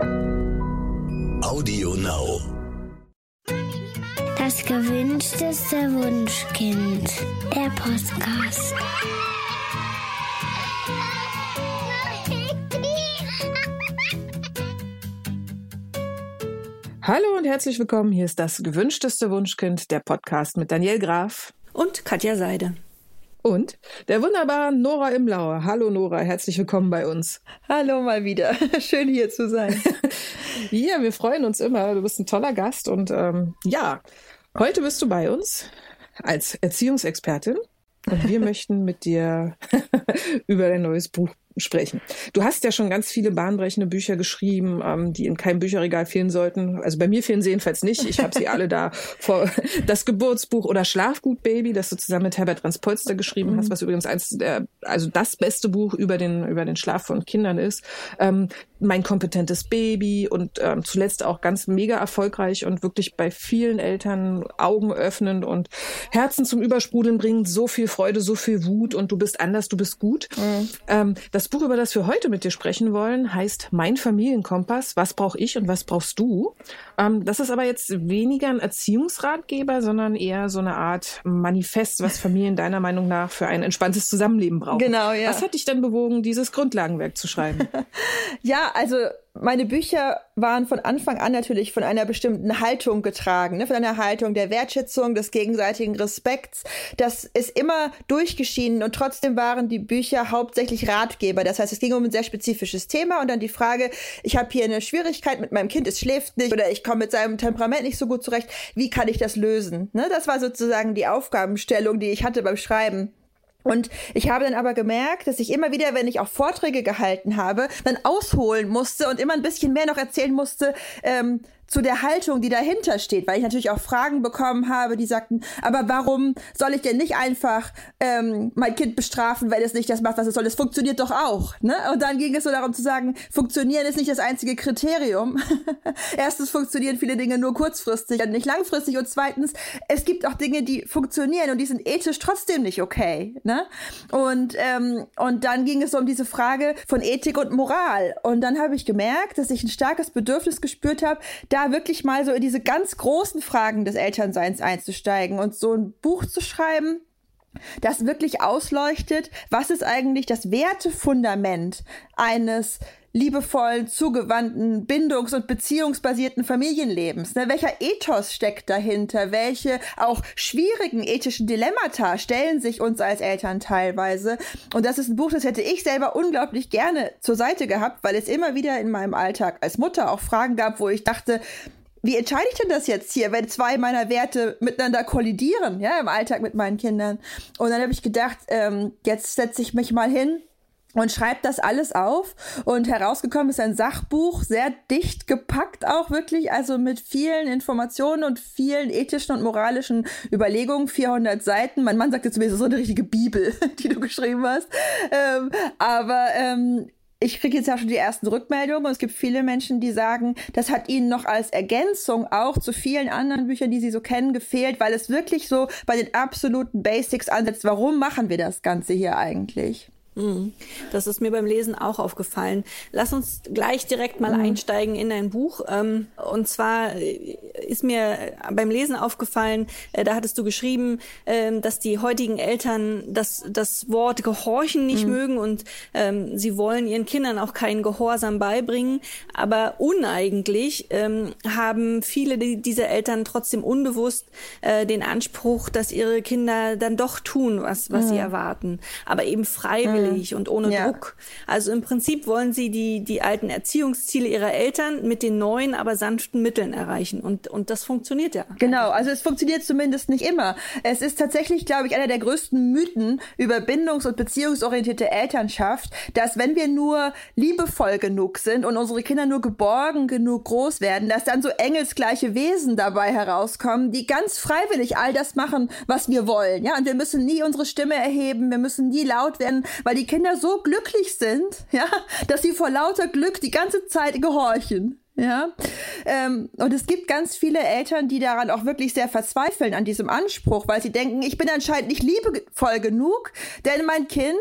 Audio Now. Das gewünschteste Wunschkind. Der Podcast. Hallo und herzlich willkommen. Hier ist das gewünschteste Wunschkind, der Podcast mit Daniel Graf und Katja Seide. Und der wunderbaren Nora Imlauer. Hallo Nora, herzlich willkommen bei uns. Hallo mal wieder. Schön hier zu sein. ja, wir freuen uns immer. Du bist ein toller Gast und ähm, ja, heute bist du bei uns als Erziehungsexpertin und wir möchten mit dir über dein neues Buch sprechen. Du hast ja schon ganz viele bahnbrechende Bücher geschrieben, ähm, die in keinem Bücherregal fehlen sollten. Also bei mir fehlen sie jedenfalls nicht. Ich habe sie alle da vor das Geburtsbuch oder Schlafgut Baby, das du zusammen mit Herbert Transpolster geschrieben hast, mhm. was übrigens eins der, also das beste Buch über den über den Schlaf von Kindern ist. Ähm, mein kompetentes Baby und ähm, zuletzt auch ganz mega erfolgreich und wirklich bei vielen Eltern Augen öffnend und Herzen zum Übersprudeln bringend, so viel Freude, so viel Wut und du bist anders, du bist gut. Mhm. Ähm, das Buch, über das wir heute mit dir sprechen wollen, heißt Mein Familienkompass. Was brauche ich und was brauchst du? Ähm, das ist aber jetzt weniger ein Erziehungsratgeber, sondern eher so eine Art Manifest, was Familien deiner Meinung nach für ein entspanntes Zusammenleben brauchen. Genau, ja. Was hat dich denn bewogen, dieses Grundlagenwerk zu schreiben? ja, also meine Bücher waren von Anfang an natürlich von einer bestimmten Haltung getragen, ne? von einer Haltung der Wertschätzung, des gegenseitigen Respekts. Das ist immer durchgeschieden und trotzdem waren die Bücher hauptsächlich Ratgeber. Das heißt, es ging um ein sehr spezifisches Thema und dann die Frage, ich habe hier eine Schwierigkeit mit meinem Kind, es schläft nicht oder ich komme mit seinem Temperament nicht so gut zurecht. Wie kann ich das lösen? Ne? Das war sozusagen die Aufgabenstellung, die ich hatte beim Schreiben. Und ich habe dann aber gemerkt, dass ich immer wieder, wenn ich auch Vorträge gehalten habe, dann ausholen musste und immer ein bisschen mehr noch erzählen musste, ähm, zu der Haltung, die dahinter steht, weil ich natürlich auch Fragen bekommen habe, die sagten, aber warum soll ich denn nicht einfach ähm, mein Kind bestrafen, weil es nicht das macht, was es soll? Es funktioniert doch auch. Ne? Und dann ging es so darum zu sagen, funktionieren ist nicht das einzige Kriterium. Erstens funktionieren viele Dinge nur kurzfristig und nicht langfristig. Und zweitens, es gibt auch Dinge, die funktionieren und die sind ethisch trotzdem nicht okay. Ne? Und, ähm, und dann ging es so um diese Frage von Ethik und Moral. Und dann habe ich gemerkt, dass ich ein starkes Bedürfnis gespürt habe, da wirklich mal so in diese ganz großen Fragen des Elternseins einzusteigen und so ein Buch zu schreiben, das wirklich ausleuchtet, was ist eigentlich das Wertefundament eines liebevollen, zugewandten, bindungs- und beziehungsbasierten Familienlebens. Ne? Welcher Ethos steckt dahinter? Welche auch schwierigen ethischen Dilemmata stellen sich uns als Eltern teilweise? Und das ist ein Buch, das hätte ich selber unglaublich gerne zur Seite gehabt, weil es immer wieder in meinem Alltag als Mutter auch Fragen gab, wo ich dachte, wie entscheide ich denn das jetzt hier, wenn zwei meiner Werte miteinander kollidieren, ja, im Alltag mit meinen Kindern? Und dann habe ich gedacht, ähm, jetzt setze ich mich mal hin und schreibt das alles auf. Und herausgekommen ist ein Sachbuch, sehr dicht gepackt auch wirklich, also mit vielen Informationen und vielen ethischen und moralischen Überlegungen, 400 Seiten. Mein Mann sagte zu mir, so eine richtige Bibel, die du geschrieben hast. Ähm, aber ähm, ich kriege jetzt ja schon die ersten Rückmeldungen und es gibt viele Menschen, die sagen, das hat ihnen noch als Ergänzung auch zu vielen anderen Büchern, die sie so kennen, gefehlt, weil es wirklich so bei den absoluten Basics ansetzt. Warum machen wir das Ganze hier eigentlich? Mhm. Das ist mir beim Lesen auch aufgefallen. Lass uns gleich direkt mal mhm. einsteigen in dein Buch. Ähm, und zwar äh, ist mir beim Lesen aufgefallen, äh, da hattest du geschrieben, ähm, dass die heutigen Eltern das, das Wort Gehorchen nicht mhm. mögen und ähm, sie wollen ihren Kindern auch keinen Gehorsam beibringen. Aber uneigentlich haben viele dieser Eltern trotzdem unbewusst äh, den Anspruch, dass ihre Kinder dann doch tun, was, was sie erwarten. Aber eben freiwillig freiwillig und ohne ja. Druck. Also im Prinzip wollen sie die, die alten Erziehungsziele ihrer Eltern mit den neuen, aber sanften Mitteln erreichen. Und, und das funktioniert ja. Genau, also es funktioniert zumindest nicht immer. Es ist tatsächlich, glaube ich, einer der größten Mythen über bindungs- und beziehungsorientierte Elternschaft, dass wenn wir nur liebevoll genug sind und unsere Kinder nur geborgen genug groß werden, dass dann so engelsgleiche Wesen dabei herauskommen, die ganz freiwillig all das machen, was wir wollen. Ja, und wir müssen nie unsere Stimme erheben, wir müssen nie laut werden, weil die Kinder so glücklich sind, ja, dass sie vor lauter Glück die ganze Zeit gehorchen. Ja, ähm, und es gibt ganz viele Eltern, die daran auch wirklich sehr verzweifeln an diesem Anspruch, weil sie denken, ich bin anscheinend nicht liebevoll genug, denn mein Kind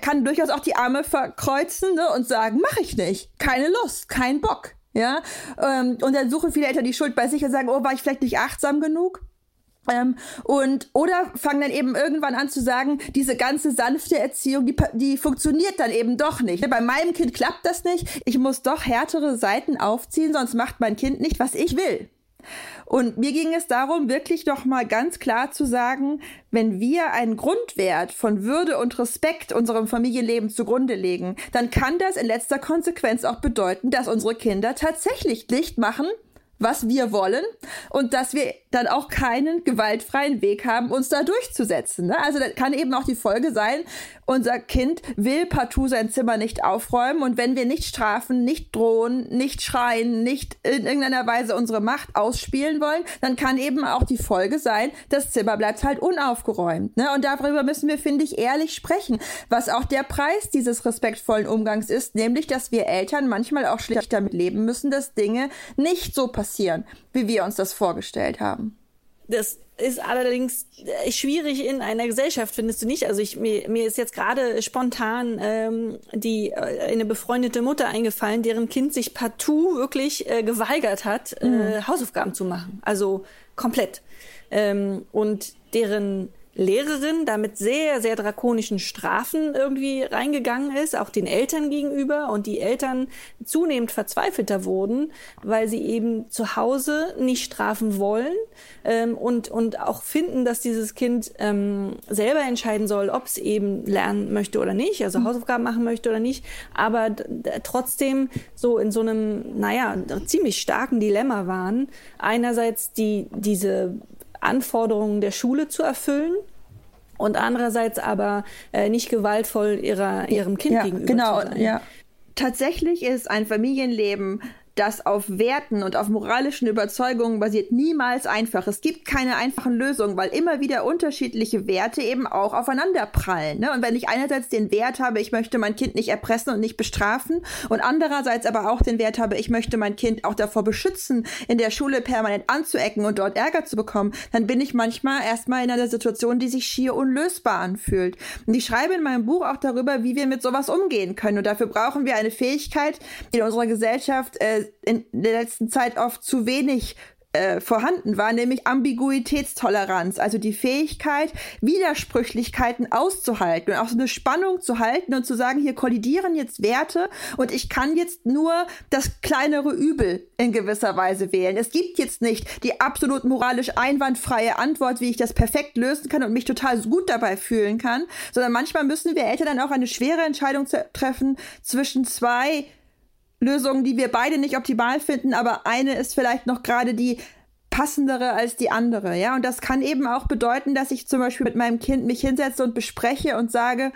kann durchaus auch die Arme verkreuzen ne, und sagen, mache ich nicht, keine Lust, kein Bock. Ja, ähm, und dann suchen viele Eltern die Schuld bei sich und sagen, oh, war ich vielleicht nicht achtsam genug? Ähm, und oder fangen dann eben irgendwann an zu sagen, diese ganze sanfte Erziehung, die, die funktioniert dann eben doch nicht. Bei meinem Kind klappt das nicht. Ich muss doch härtere Seiten aufziehen, sonst macht mein Kind nicht, was ich will. Und mir ging es darum, wirklich doch mal ganz klar zu sagen, wenn wir einen Grundwert von Würde und Respekt unserem Familienleben zugrunde legen, dann kann das in letzter Konsequenz auch bedeuten, dass unsere Kinder tatsächlich Licht machen, was wir wollen und dass wir dann auch keinen gewaltfreien Weg haben, uns da durchzusetzen. Ne? Also das kann eben auch die Folge sein, unser Kind will partout sein Zimmer nicht aufräumen und wenn wir nicht strafen, nicht drohen, nicht schreien, nicht in irgendeiner Weise unsere Macht ausspielen wollen, dann kann eben auch die Folge sein, das Zimmer bleibt halt unaufgeräumt. Ne? Und darüber müssen wir, finde ich, ehrlich sprechen, was auch der Preis dieses respektvollen Umgangs ist, nämlich, dass wir Eltern manchmal auch schlicht damit leben müssen, dass Dinge nicht so passieren, wie wir uns das vorgestellt haben. Das ist allerdings äh, schwierig in einer Gesellschaft, findest du nicht? Also ich, mir, mir ist jetzt gerade spontan ähm, die äh, eine befreundete Mutter eingefallen, deren Kind sich partout wirklich äh, geweigert hat, äh, mhm. äh, Hausaufgaben zu machen. Also komplett. Ähm, und deren Lehrerin da mit sehr, sehr drakonischen Strafen irgendwie reingegangen ist, auch den Eltern gegenüber und die Eltern zunehmend verzweifelter wurden, weil sie eben zu Hause nicht strafen wollen ähm, und, und auch finden, dass dieses Kind ähm, selber entscheiden soll, ob es eben lernen möchte oder nicht, also mhm. Hausaufgaben machen möchte oder nicht, aber trotzdem so in so einem, naja, ziemlich starken Dilemma waren. Einerseits die, diese Anforderungen der Schule zu erfüllen und andererseits aber äh, nicht gewaltvoll ihrer, ihrem Kind ja, gegenüber genau, zu sein. Ja. Tatsächlich ist ein Familienleben das auf Werten und auf moralischen Überzeugungen basiert, niemals einfach. Es gibt keine einfachen Lösungen, weil immer wieder unterschiedliche Werte eben auch aufeinander prallen. Ne? Und wenn ich einerseits den Wert habe, ich möchte mein Kind nicht erpressen und nicht bestrafen und andererseits aber auch den Wert habe, ich möchte mein Kind auch davor beschützen, in der Schule permanent anzuecken und dort Ärger zu bekommen, dann bin ich manchmal erstmal in einer Situation, die sich schier unlösbar anfühlt. Und ich schreibe in meinem Buch auch darüber, wie wir mit sowas umgehen können. Und dafür brauchen wir eine Fähigkeit, in unserer Gesellschaft äh, in der letzten Zeit oft zu wenig äh, vorhanden war, nämlich Ambiguitätstoleranz, also die Fähigkeit, Widersprüchlichkeiten auszuhalten und auch so eine Spannung zu halten und zu sagen, hier kollidieren jetzt Werte und ich kann jetzt nur das kleinere Übel in gewisser Weise wählen. Es gibt jetzt nicht die absolut moralisch einwandfreie Antwort, wie ich das perfekt lösen kann und mich total gut dabei fühlen kann, sondern manchmal müssen wir Eltern dann auch eine schwere Entscheidung treffen zwischen zwei Lösungen, die wir beide nicht optimal finden, aber eine ist vielleicht noch gerade die passendere als die andere, ja. Und das kann eben auch bedeuten, dass ich zum Beispiel mit meinem Kind mich hinsetze und bespreche und sage,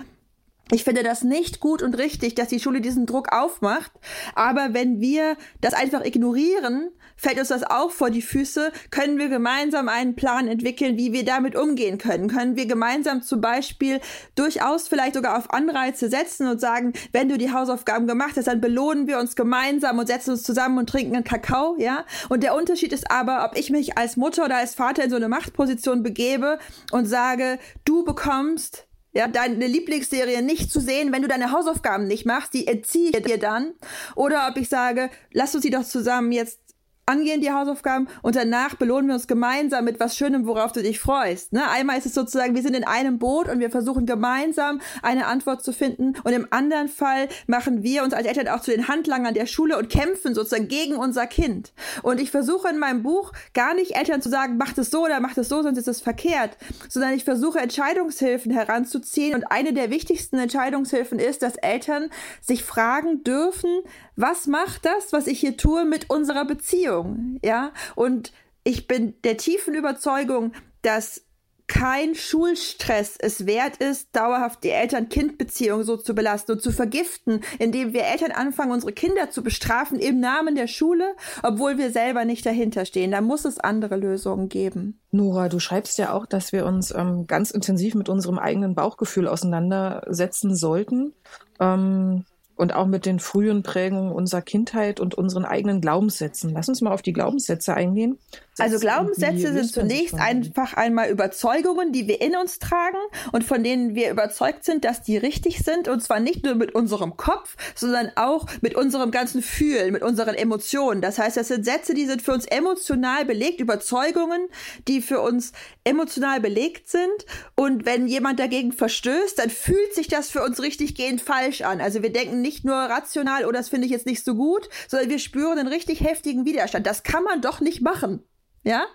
ich finde das nicht gut und richtig, dass die Schule diesen Druck aufmacht. Aber wenn wir das einfach ignorieren, fällt uns das auch vor die Füße, können wir gemeinsam einen Plan entwickeln, wie wir damit umgehen können. Können wir gemeinsam zum Beispiel durchaus vielleicht sogar auf Anreize setzen und sagen, wenn du die Hausaufgaben gemacht hast, dann belohnen wir uns gemeinsam und setzen uns zusammen und trinken einen Kakao, ja? Und der Unterschied ist aber, ob ich mich als Mutter oder als Vater in so eine Machtposition begebe und sage, du bekommst ja, deine Lieblingsserie nicht zu sehen, wenn du deine Hausaufgaben nicht machst, die erziehe ich dir dann. Oder ob ich sage, lass uns sie doch zusammen jetzt angehen die Hausaufgaben und danach belohnen wir uns gemeinsam mit was Schönem, worauf du dich freust. Ne? Einmal ist es sozusagen, wir sind in einem Boot und wir versuchen gemeinsam eine Antwort zu finden und im anderen Fall machen wir uns als Eltern auch zu den Handlangern der Schule und kämpfen sozusagen gegen unser Kind. Und ich versuche in meinem Buch gar nicht Eltern zu sagen, macht es so oder macht es so, sonst ist es verkehrt, sondern ich versuche Entscheidungshilfen heranzuziehen und eine der wichtigsten Entscheidungshilfen ist, dass Eltern sich fragen dürfen, was macht das, was ich hier tue, mit unserer Beziehung? Ja, und ich bin der tiefen Überzeugung, dass kein Schulstress es wert ist, dauerhaft die Eltern-Kind-Beziehung so zu belasten und zu vergiften, indem wir Eltern anfangen, unsere Kinder zu bestrafen im Namen der Schule, obwohl wir selber nicht dahinter stehen. Da muss es andere Lösungen geben. Nora, du schreibst ja auch, dass wir uns ähm, ganz intensiv mit unserem eigenen Bauchgefühl auseinandersetzen sollten. Ähm, und auch mit den frühen Prägungen unserer Kindheit und unseren eigenen Glaubenssätzen. Lass uns mal auf die Glaubenssätze eingehen. Also Glaubenssätze sind zunächst einfach einmal Überzeugungen, die wir in uns tragen und von denen wir überzeugt sind, dass die richtig sind. Und zwar nicht nur mit unserem Kopf, sondern auch mit unserem ganzen Fühlen, mit unseren Emotionen. Das heißt, das sind Sätze, die sind für uns emotional belegt, Überzeugungen, die für uns emotional belegt sind. Und wenn jemand dagegen verstößt, dann fühlt sich das für uns richtig gehend falsch an. Also wir denken nicht nur rational, oh, das finde ich jetzt nicht so gut, sondern wir spüren einen richtig heftigen Widerstand. Das kann man doch nicht machen. Ja?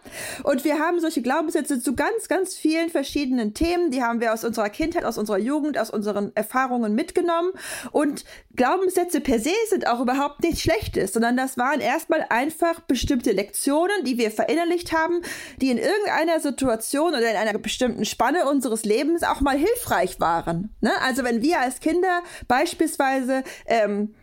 Und wir haben solche Glaubenssätze zu ganz, ganz vielen verschiedenen Themen. Die haben wir aus unserer Kindheit, aus unserer Jugend, aus unseren Erfahrungen mitgenommen. Und Glaubenssätze per se sind auch überhaupt nichts Schlechtes, sondern das waren erstmal einfach bestimmte Lektionen, die wir verinnerlicht haben, die in irgendeiner Situation oder in einer bestimmten Spanne unseres Lebens auch mal hilfreich waren. Ne? Also wenn wir als Kinder beispielsweise ähm,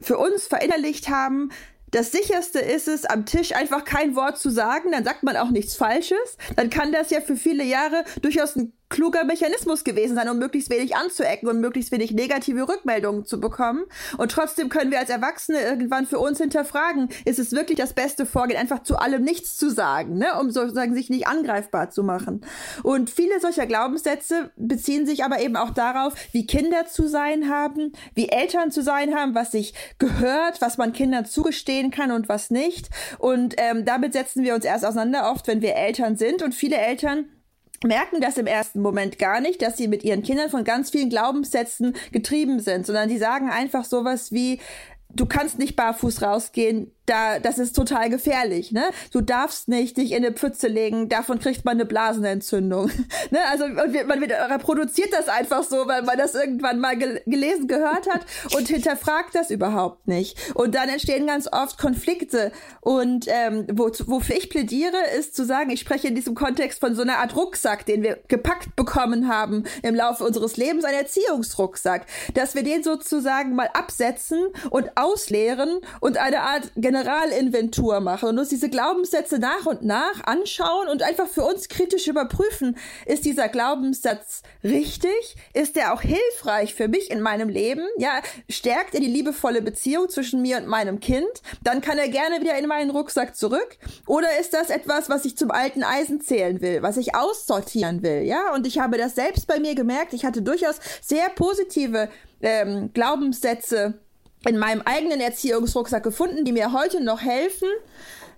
für uns verinnerlicht haben, das sicherste ist es, am Tisch einfach kein Wort zu sagen, dann sagt man auch nichts Falsches. Dann kann das ja für viele Jahre durchaus ein kluger Mechanismus gewesen sein, um möglichst wenig anzuecken und möglichst wenig negative Rückmeldungen zu bekommen. Und trotzdem können wir als Erwachsene irgendwann für uns hinterfragen, ist es wirklich das beste Vorgehen, einfach zu allem nichts zu sagen, ne? um sozusagen sich nicht angreifbar zu machen. Und viele solcher Glaubenssätze beziehen sich aber eben auch darauf, wie Kinder zu sein haben, wie Eltern zu sein haben, was sich gehört, was man Kindern zugestehen kann und was nicht. Und ähm, damit setzen wir uns erst auseinander, oft wenn wir Eltern sind. Und viele Eltern merken das im ersten Moment gar nicht, dass sie mit ihren Kindern von ganz vielen Glaubenssätzen getrieben sind, sondern die sagen einfach sowas wie, du kannst nicht barfuß rausgehen, da, das ist total gefährlich, ne? Du darfst nicht dich in eine Pfütze legen, davon kriegt man eine Blasenentzündung. ne? Also man reproduziert das einfach so, weil man das irgendwann mal gel gelesen, gehört hat und hinterfragt das überhaupt nicht. Und dann entstehen ganz oft Konflikte. Und ähm, wo, wofür ich plädiere, ist zu sagen, ich spreche in diesem Kontext von so einer Art Rucksack, den wir gepackt bekommen haben im Laufe unseres Lebens, ein Erziehungsrucksack, dass wir den sozusagen mal absetzen und ausleeren und eine Art Generalinventur machen und uns diese Glaubenssätze nach und nach anschauen und einfach für uns kritisch überprüfen, ist dieser Glaubenssatz richtig? Ist der auch hilfreich für mich in meinem Leben? Ja, stärkt er die liebevolle Beziehung zwischen mir und meinem Kind? Dann kann er gerne wieder in meinen Rucksack zurück. Oder ist das etwas, was ich zum alten Eisen zählen will, was ich aussortieren will? Ja, und ich habe das selbst bei mir gemerkt. Ich hatte durchaus sehr positive ähm, Glaubenssätze in meinem eigenen Erziehungsrucksack gefunden, die mir heute noch helfen,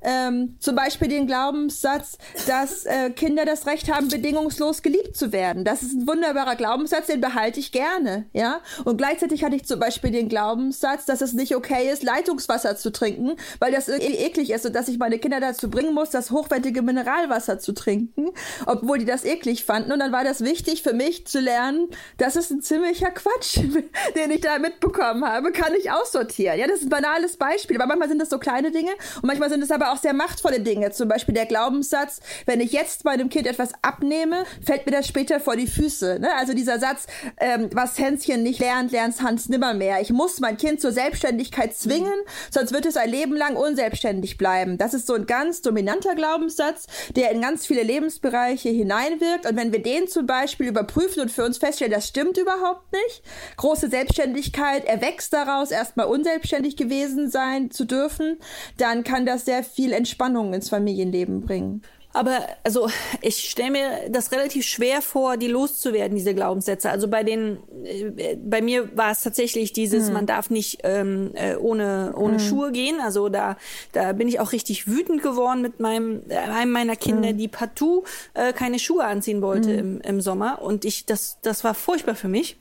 ähm, zum Beispiel den Glaubenssatz, dass äh, Kinder das Recht haben, bedingungslos geliebt zu werden. Das ist ein wunderbarer Glaubenssatz, den behalte ich gerne, ja. Und gleichzeitig hatte ich zum Beispiel den Glaubenssatz, dass es nicht okay ist, Leitungswasser zu trinken, weil das irgendwie eklig ist und dass ich meine Kinder dazu bringen muss, das hochwertige Mineralwasser zu trinken, obwohl die das eklig fanden. Und dann war das wichtig für mich zu lernen, das ist ein ziemlicher Quatsch, den ich da mitbekommen habe, kann ich aussortieren. Ja, das ist ein banales Beispiel, aber manchmal sind das so kleine Dinge und manchmal sind es aber auch sehr machtvolle Dinge. Zum Beispiel der Glaubenssatz, wenn ich jetzt meinem Kind etwas abnehme, fällt mir das später vor die Füße. Ne? Also dieser Satz, ähm, was Hänschen nicht lernt, lernt Hans nimmermehr. Ich muss mein Kind zur Selbstständigkeit zwingen, sonst wird es ein Leben lang unselbstständig bleiben. Das ist so ein ganz dominanter Glaubenssatz, der in ganz viele Lebensbereiche hineinwirkt. Und wenn wir den zum Beispiel überprüfen und für uns feststellen, das stimmt überhaupt nicht, große Selbstständigkeit erwächst daraus, erstmal unselbstständig gewesen sein zu dürfen, dann kann das sehr viel viel Entspannung ins Familienleben bringen. Aber also ich stelle mir das relativ schwer vor, die loszuwerden, diese Glaubenssätze. Also bei den, äh, bei mir war es tatsächlich dieses, mhm. man darf nicht ähm, äh, ohne ohne mhm. Schuhe gehen. Also da da bin ich auch richtig wütend geworden mit meinem äh, einem meiner Kinder, mhm. die partout äh, keine Schuhe anziehen wollte mhm. im, im Sommer. Und ich das das war furchtbar für mich.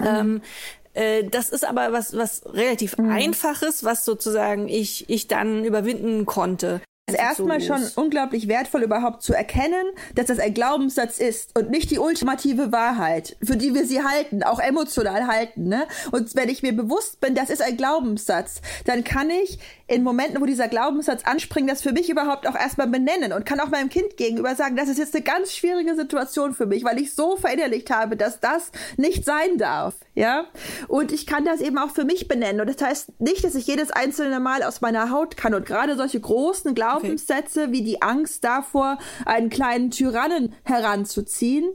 Mhm. Ähm, äh, das ist aber was, was relativ mhm. Einfaches, was sozusagen ich, ich dann überwinden konnte ist erstmal schon unglaublich wertvoll, überhaupt zu erkennen, dass das ein Glaubenssatz ist und nicht die ultimative Wahrheit, für die wir sie halten, auch emotional halten. Ne? Und wenn ich mir bewusst bin, das ist ein Glaubenssatz, dann kann ich in Momenten, wo dieser Glaubenssatz anspringt, das für mich überhaupt auch erstmal benennen und kann auch meinem Kind gegenüber sagen, das ist jetzt eine ganz schwierige Situation für mich, weil ich so verinnerlicht habe, dass das nicht sein darf. Ja? Und ich kann das eben auch für mich benennen. Und das heißt nicht, dass ich jedes einzelne Mal aus meiner Haut kann und gerade solche großen Glauben Glaubenssätze okay. wie die Angst davor, einen kleinen Tyrannen heranzuziehen.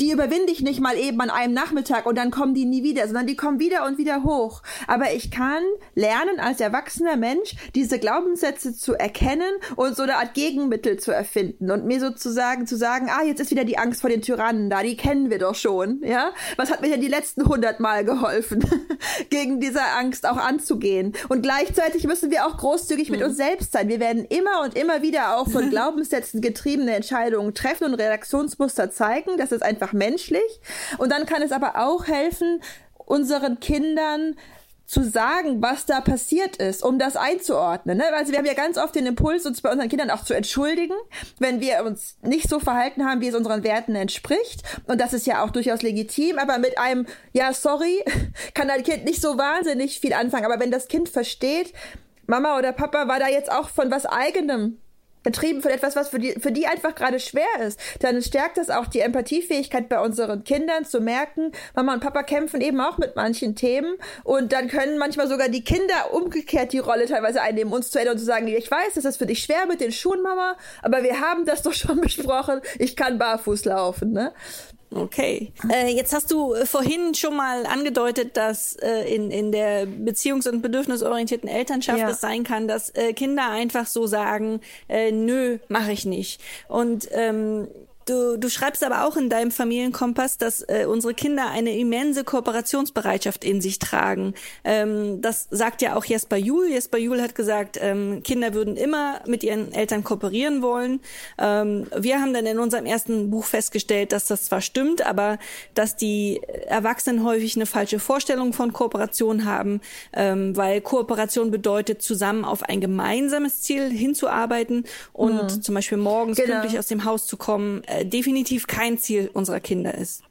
Die überwinde ich nicht mal eben an einem Nachmittag und dann kommen die nie wieder, sondern die kommen wieder und wieder hoch. Aber ich kann lernen, als erwachsener Mensch diese Glaubenssätze zu erkennen und so eine Art Gegenmittel zu erfinden und mir sozusagen zu sagen, ah, jetzt ist wieder die Angst vor den Tyrannen da, die kennen wir doch schon, ja? Was hat mir denn die letzten hundert Mal geholfen, gegen diese Angst auch anzugehen? Und gleichzeitig müssen wir auch großzügig mit mhm. uns selbst sein. Wir werden immer und immer wieder auch von Glaubenssätzen getriebene Entscheidungen treffen und Reaktionsmuster zeigen. Das ist einfach menschlich. Und dann kann es aber auch helfen, unseren Kindern zu sagen, was da passiert ist, um das einzuordnen. Ne? Also wir haben ja ganz oft den Impuls, uns bei unseren Kindern auch zu entschuldigen, wenn wir uns nicht so verhalten haben, wie es unseren Werten entspricht. Und das ist ja auch durchaus legitim. Aber mit einem, ja, sorry, kann ein Kind nicht so wahnsinnig viel anfangen. Aber wenn das Kind versteht, Mama oder Papa war da jetzt auch von was eigenem getrieben von etwas, was für die, für die einfach gerade schwer ist, dann stärkt das auch die Empathiefähigkeit bei unseren Kindern zu merken, Mama und Papa kämpfen eben auch mit manchen Themen. Und dann können manchmal sogar die Kinder umgekehrt die Rolle teilweise einnehmen, uns zu erinnern und zu sagen, ich weiß, das ist für dich schwer mit den Schuhen, Mama, aber wir haben das doch schon besprochen, ich kann barfuß laufen, ne? Okay. Äh, jetzt hast du äh, vorhin schon mal angedeutet, dass äh, in, in der beziehungs- und bedürfnisorientierten Elternschaft ja. es sein kann, dass äh, Kinder einfach so sagen, äh, nö, mache ich nicht. Und ähm, Du, du schreibst aber auch in deinem Familienkompass, dass äh, unsere Kinder eine immense Kooperationsbereitschaft in sich tragen. Ähm, das sagt ja auch Jesper Juhl. Jesper Juhl hat gesagt, ähm, Kinder würden immer mit ihren Eltern kooperieren wollen. Ähm, wir haben dann in unserem ersten Buch festgestellt, dass das zwar stimmt, aber dass die Erwachsenen häufig eine falsche Vorstellung von Kooperation haben, ähm, weil Kooperation bedeutet, zusammen auf ein gemeinsames Ziel hinzuarbeiten und mhm. zum Beispiel morgens genau. pünktlich aus dem Haus zu kommen äh, definitiv kein Ziel unserer Kinder ist.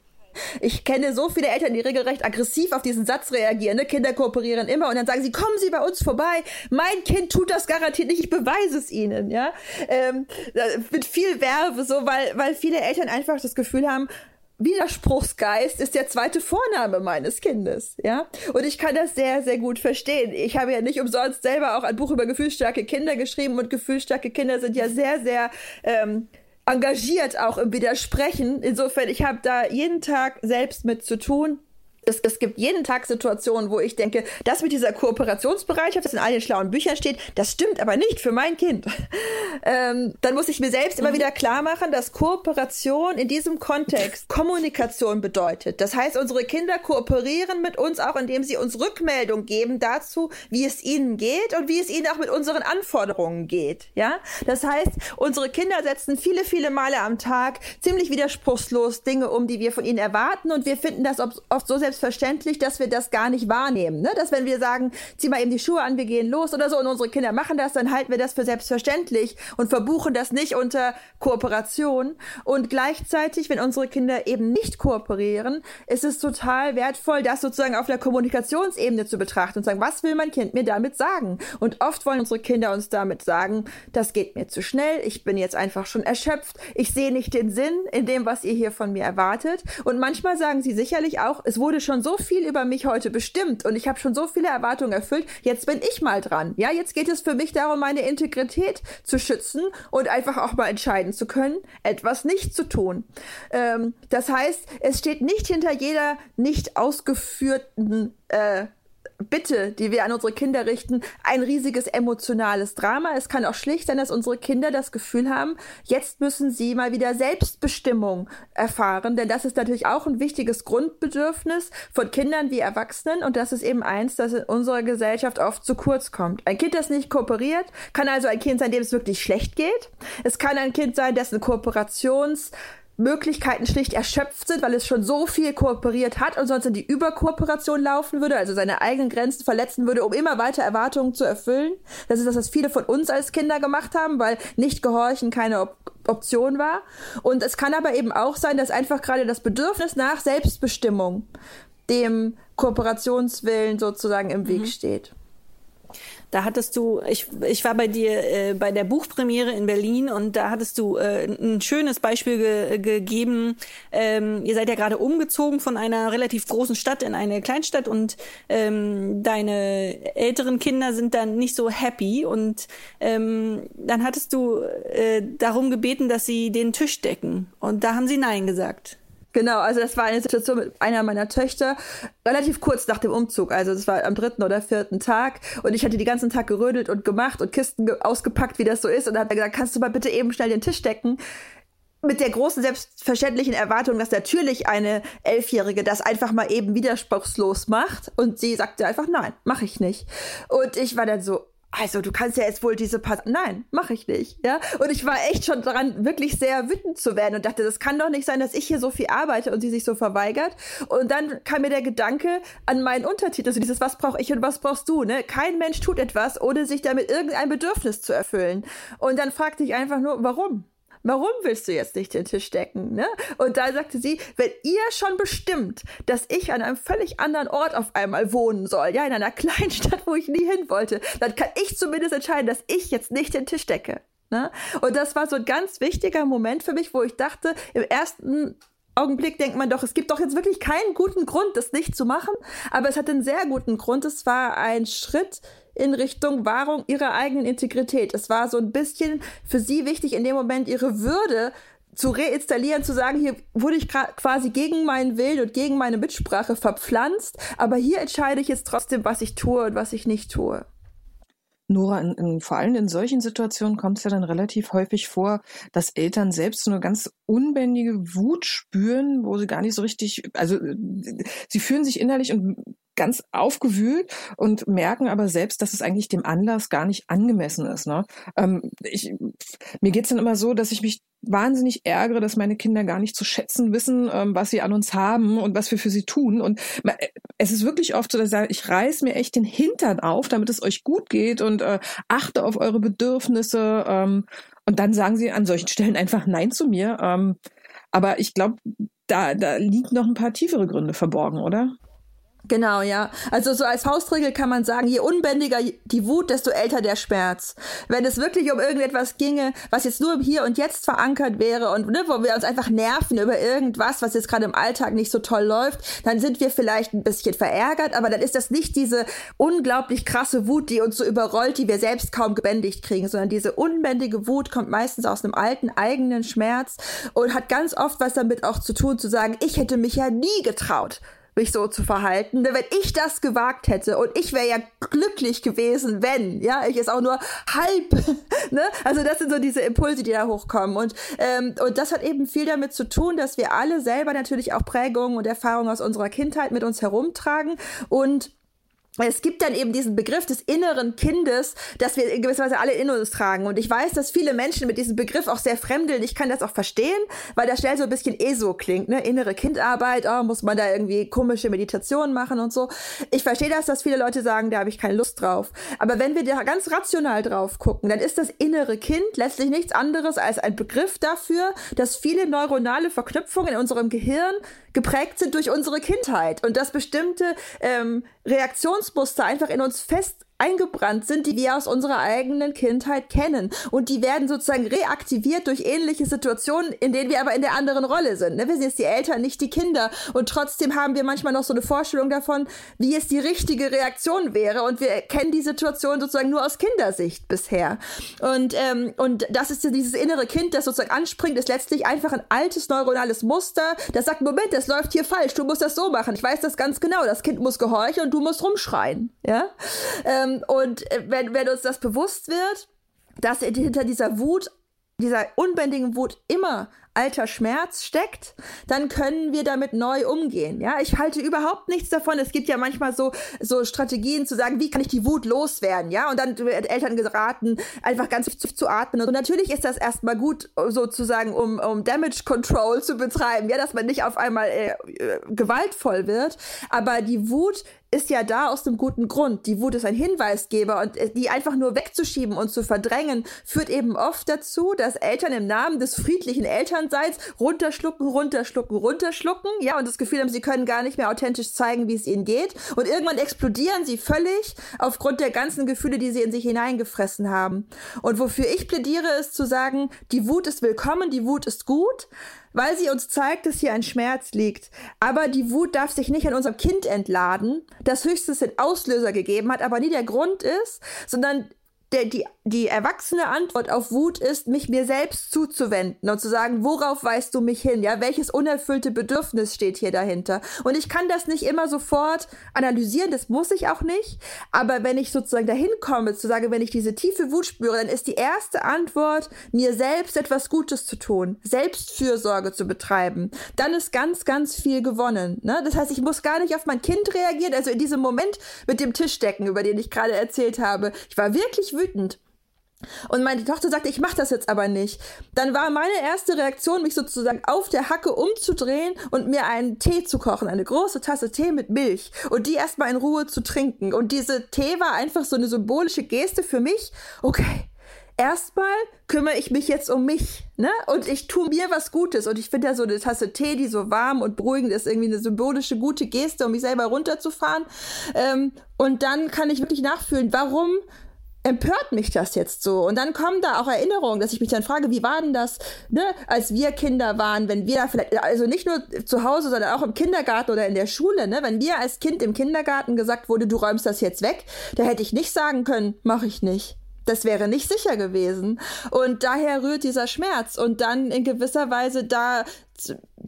Ich kenne so viele Eltern, die regelrecht aggressiv auf diesen Satz reagieren. Ne? Kinder kooperieren immer und dann sagen sie, kommen Sie bei uns vorbei. Mein Kind tut das garantiert nicht, ich beweise es Ihnen. Ja, ähm, mit viel Werbe, so weil weil viele Eltern einfach das Gefühl haben, Widerspruchsgeist ist der zweite Vorname meines Kindes, ja. Und ich kann das sehr, sehr gut verstehen. Ich habe ja nicht umsonst selber auch ein Buch über gefühlsstarke Kinder geschrieben und gefühlsstarke Kinder sind ja sehr, sehr ähm, engagiert auch im Widersprechen. Insofern, ich habe da jeden Tag selbst mit zu tun es, es gibt jeden Tag Situationen, wo ich denke, das mit dieser Kooperationsbereitschaft, das in all den schlauen Büchern steht, das stimmt aber nicht für mein Kind. Ähm, dann muss ich mir selbst immer mhm. wieder klar machen, dass Kooperation in diesem Kontext Kommunikation bedeutet. Das heißt, unsere Kinder kooperieren mit uns auch, indem sie uns Rückmeldung geben dazu, wie es ihnen geht und wie es ihnen auch mit unseren Anforderungen geht. Ja, das heißt, unsere Kinder setzen viele, viele Male am Tag ziemlich widerspruchslos Dinge um, die wir von ihnen erwarten und wir finden das oft so sehr selbstverständlich, dass wir das gar nicht wahrnehmen. Ne? Dass wenn wir sagen, zieh mal eben die Schuhe an, wir gehen los oder so und unsere Kinder machen das, dann halten wir das für selbstverständlich und verbuchen das nicht unter Kooperation. Und gleichzeitig, wenn unsere Kinder eben nicht kooperieren, ist es total wertvoll, das sozusagen auf der Kommunikationsebene zu betrachten und sagen, was will mein Kind mir damit sagen? Und oft wollen unsere Kinder uns damit sagen, das geht mir zu schnell, ich bin jetzt einfach schon erschöpft, ich sehe nicht den Sinn in dem, was ihr hier von mir erwartet. Und manchmal sagen sie sicherlich auch, es wurde schon so viel über mich heute bestimmt und ich habe schon so viele Erwartungen erfüllt. Jetzt bin ich mal dran. Ja, jetzt geht es für mich darum, meine Integrität zu schützen und einfach auch mal entscheiden zu können, etwas nicht zu tun. Ähm, das heißt, es steht nicht hinter jeder nicht ausgeführten äh, Bitte, die wir an unsere Kinder richten, ein riesiges emotionales Drama. Es kann auch schlicht sein, dass unsere Kinder das Gefühl haben, jetzt müssen sie mal wieder Selbstbestimmung erfahren, denn das ist natürlich auch ein wichtiges Grundbedürfnis von Kindern wie Erwachsenen und das ist eben eins, das in unserer Gesellschaft oft zu kurz kommt. Ein Kind, das nicht kooperiert, kann also ein Kind sein, dem es wirklich schlecht geht. Es kann ein Kind sein, dessen Kooperations Möglichkeiten schlicht erschöpft sind, weil es schon so viel kooperiert hat und sonst in die Überkooperation laufen würde, also seine eigenen Grenzen verletzen würde, um immer weiter Erwartungen zu erfüllen. Das ist das, was viele von uns als Kinder gemacht haben, weil nicht gehorchen keine Op Option war. Und es kann aber eben auch sein, dass einfach gerade das Bedürfnis nach Selbstbestimmung dem Kooperationswillen sozusagen im Weg mhm. steht. Da hattest du, ich, ich war bei dir äh, bei der Buchpremiere in Berlin und da hattest du äh, ein schönes Beispiel ge gegeben. Ähm, ihr seid ja gerade umgezogen von einer relativ großen Stadt in eine Kleinstadt und ähm, deine älteren Kinder sind dann nicht so happy und ähm, dann hattest du äh, darum gebeten, dass sie den Tisch decken und da haben sie Nein gesagt. Genau, also das war eine Situation mit einer meiner Töchter, relativ kurz nach dem Umzug. Also das war am dritten oder vierten Tag und ich hatte die ganzen Tag gerödelt und gemacht und Kisten ausgepackt, wie das so ist. Und dann hat er gesagt, kannst du mal bitte eben schnell den Tisch decken? mit der großen selbstverständlichen Erwartung, dass natürlich eine Elfjährige das einfach mal eben widerspruchslos macht. Und sie sagte einfach, nein, mache ich nicht. Und ich war dann so, also du kannst ja jetzt wohl diese Pass nein mache ich nicht ja? Und ich war echt schon daran wirklich sehr wütend zu werden und dachte das kann doch nicht sein dass ich hier so viel arbeite und sie sich so verweigert. Und dann kam mir der Gedanke an meinen Untertitel also dieses was brauche ich und was brauchst du ne? Kein Mensch tut etwas ohne sich damit irgendein Bedürfnis zu erfüllen. Und dann fragte ich einfach nur warum warum willst du jetzt nicht den Tisch decken? Ne? Und da sagte sie, wenn ihr schon bestimmt, dass ich an einem völlig anderen Ort auf einmal wohnen soll, ja, in einer kleinen Stadt, wo ich nie hin wollte, dann kann ich zumindest entscheiden, dass ich jetzt nicht den Tisch decke. Ne? Und das war so ein ganz wichtiger Moment für mich, wo ich dachte, im ersten Augenblick denkt man doch, es gibt doch jetzt wirklich keinen guten Grund, das nicht zu machen. Aber es hat einen sehr guten Grund. Es war ein Schritt in Richtung Wahrung ihrer eigenen Integrität. Es war so ein bisschen für sie wichtig, in dem Moment ihre Würde zu reinstallieren, zu sagen, hier wurde ich quasi gegen meinen Willen und gegen meine Mitsprache verpflanzt, aber hier entscheide ich jetzt trotzdem, was ich tue und was ich nicht tue. Nora, in, in, vor allem in solchen Situationen kommt es ja dann relativ häufig vor, dass Eltern selbst so eine ganz unbändige Wut spüren, wo sie gar nicht so richtig, also sie fühlen sich innerlich und ganz aufgewühlt und merken aber selbst, dass es eigentlich dem Anlass gar nicht angemessen ist. Ne? Ähm, ich, mir geht's dann immer so, dass ich mich wahnsinnig ärgere, dass meine Kinder gar nicht zu schätzen wissen, ähm, was sie an uns haben und was wir für sie tun. Und es ist wirklich oft so, dass ich ich reiß mir echt den Hintern auf, damit es euch gut geht und äh, achte auf eure Bedürfnisse. Ähm, und dann sagen sie an solchen Stellen einfach Nein zu mir. Ähm, aber ich glaube, da, da liegen noch ein paar tiefere Gründe verborgen, oder? Genau, ja. Also so als Faustregel kann man sagen, je unbändiger die Wut, desto älter der Schmerz. Wenn es wirklich um irgendetwas ginge, was jetzt nur Hier und Jetzt verankert wäre und ne, wo wir uns einfach nerven über irgendwas, was jetzt gerade im Alltag nicht so toll läuft, dann sind wir vielleicht ein bisschen verärgert, aber dann ist das nicht diese unglaublich krasse Wut, die uns so überrollt, die wir selbst kaum gebändigt kriegen, sondern diese unbändige Wut kommt meistens aus einem alten eigenen Schmerz und hat ganz oft was damit auch zu tun, zu sagen, ich hätte mich ja nie getraut mich so zu verhalten. Wenn ich das gewagt hätte und ich wäre ja glücklich gewesen, wenn, ja, ich es auch nur halb, ne? Also das sind so diese Impulse, die da hochkommen. Und, ähm, und das hat eben viel damit zu tun, dass wir alle selber natürlich auch Prägungen und Erfahrungen aus unserer Kindheit mit uns herumtragen und es gibt dann eben diesen Begriff des inneren Kindes, dass wir in gewisser Weise alle in uns tragen. Und ich weiß, dass viele Menschen mit diesem Begriff auch sehr fremdeln. Ich kann das auch verstehen, weil das schnell so ein bisschen ESO klingt, ne? Innere Kindarbeit, oh, muss man da irgendwie komische Meditationen machen und so. Ich verstehe das, dass viele Leute sagen, da habe ich keine Lust drauf. Aber wenn wir da ganz rational drauf gucken, dann ist das innere Kind letztlich nichts anderes als ein Begriff dafür, dass viele neuronale Verknüpfungen in unserem Gehirn geprägt sind durch unsere Kindheit und dass bestimmte ähm, Reaktionsmuster einfach in uns fest eingebrannt sind, die wir aus unserer eigenen Kindheit kennen. Und die werden sozusagen reaktiviert durch ähnliche Situationen, in denen wir aber in der anderen Rolle sind. Ne? Wir sind jetzt die Eltern, nicht die Kinder. Und trotzdem haben wir manchmal noch so eine Vorstellung davon, wie es die richtige Reaktion wäre. Und wir kennen die Situation sozusagen nur aus Kindersicht bisher. Und, ähm, und das ist dieses innere Kind, das sozusagen anspringt, ist letztlich einfach ein altes neuronales Muster, das sagt, Moment, das läuft hier falsch, du musst das so machen. Ich weiß das ganz genau. Das Kind muss gehorchen und du musst rumschreien. Ja? Ähm, ähm, und äh, wenn, wenn uns das bewusst wird, dass hinter dieser Wut, dieser unbändigen Wut immer alter Schmerz steckt, dann können wir damit neu umgehen. Ja, ich halte überhaupt nichts davon. Es gibt ja manchmal so, so Strategien zu sagen, wie kann ich die Wut loswerden? Ja, und dann wird Eltern geraten, einfach ganz zu, zu atmen. Und natürlich ist das erstmal gut, sozusagen, um, um Damage Control zu betreiben. Ja, dass man nicht auf einmal äh, äh gewaltvoll wird. Aber die Wut ist ja da aus einem guten Grund. Die Wut ist ein Hinweisgeber und äh, die einfach nur wegzuschieben und zu verdrängen, führt eben oft dazu, dass Eltern im Namen des friedlichen Elternseins runterschlucken, runterschlucken, runterschlucken, ja, und das Gefühl haben, sie können gar nicht mehr authentisch zeigen, wie es ihnen geht. Und irgendwann explodieren sie völlig aufgrund der ganzen Gefühle, die sie in sich hineingefressen haben. Und wofür ich plädiere, ist zu sagen, die Wut ist willkommen, die Wut ist gut, weil sie uns zeigt, dass hier ein Schmerz liegt. Aber die Wut darf sich nicht an unserem Kind entladen, das höchstens den Auslöser gegeben hat, aber nie der Grund ist, sondern der, die, die erwachsene Antwort auf Wut ist, mich mir selbst zuzuwenden und zu sagen, worauf weist du mich hin? Ja, welches unerfüllte Bedürfnis steht hier dahinter? Und ich kann das nicht immer sofort analysieren, das muss ich auch nicht. Aber wenn ich sozusagen dahin komme, zu sagen, wenn ich diese tiefe Wut spüre, dann ist die erste Antwort, mir selbst etwas Gutes zu tun, Selbstfürsorge zu betreiben. Dann ist ganz, ganz viel gewonnen. Ne? Das heißt, ich muss gar nicht auf mein Kind reagieren. Also in diesem Moment mit dem Tischdecken, über den ich gerade erzählt habe, ich war wirklich wütend. Und meine Tochter sagte, ich mache das jetzt aber nicht. Dann war meine erste Reaktion, mich sozusagen auf der Hacke umzudrehen und mir einen Tee zu kochen, eine große Tasse Tee mit Milch und die erstmal in Ruhe zu trinken. Und diese Tee war einfach so eine symbolische Geste für mich. Okay, erstmal kümmere ich mich jetzt um mich, ne? Und ich tue mir was Gutes. Und ich finde ja so eine Tasse Tee, die so warm und beruhigend ist, irgendwie eine symbolische gute Geste, um mich selber runterzufahren. Ähm, und dann kann ich wirklich nachfühlen, warum empört mich das jetzt so? Und dann kommen da auch Erinnerungen, dass ich mich dann frage, wie war denn das, ne, als wir Kinder waren, wenn wir da vielleicht, also nicht nur zu Hause, sondern auch im Kindergarten oder in der Schule, ne, wenn mir als Kind im Kindergarten gesagt wurde, du räumst das jetzt weg, da hätte ich nicht sagen können, mache ich nicht. Das wäre nicht sicher gewesen. Und daher rührt dieser Schmerz. Und dann in gewisser Weise da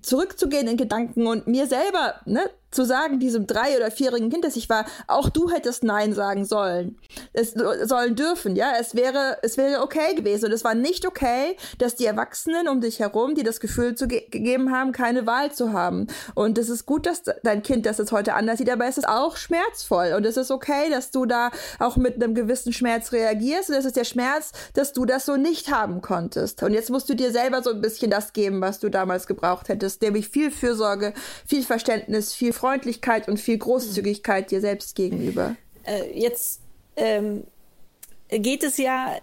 zurückzugehen in Gedanken und mir selber ne, zu sagen, diesem drei- oder vierjährigen Kind, das ich war, auch du hättest Nein sagen sollen. Es sollen dürfen, ja. Es wäre, es wäre okay gewesen. Und es war nicht okay, dass die Erwachsenen um dich herum, die das Gefühl zu ge gegeben haben, keine Wahl zu haben. Und es ist gut, dass dein Kind das jetzt heute anders sieht, aber es ist auch schmerzvoll. Und es ist okay, dass du da auch mit einem gewissen Schmerz reagierst. Und es ist der Schmerz, dass du das so nicht haben konntest. Und jetzt musst du dir selber so ein bisschen das geben, was du damals gebraucht hättest, nämlich viel Fürsorge, viel Verständnis, viel Freundlichkeit und viel Großzügigkeit dir selbst gegenüber. Äh, jetzt ähm, geht es ja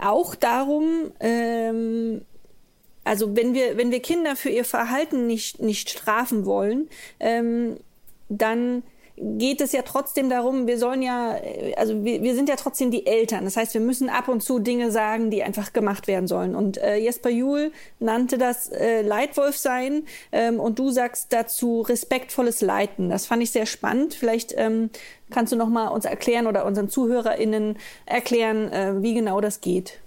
auch darum, ähm, also wenn wir, wenn wir Kinder für ihr Verhalten nicht, nicht strafen wollen, ähm, dann geht es ja trotzdem darum, wir sollen ja, also wir, wir sind ja trotzdem die Eltern. Das heißt, wir müssen ab und zu Dinge sagen, die einfach gemacht werden sollen. Und äh, Jesper Juhl nannte das äh, Leitwolf sein ähm, und du sagst dazu respektvolles Leiten. Das fand ich sehr spannend. Vielleicht ähm, kannst du noch mal uns erklären oder unseren ZuhörerInnen erklären, äh, wie genau das geht.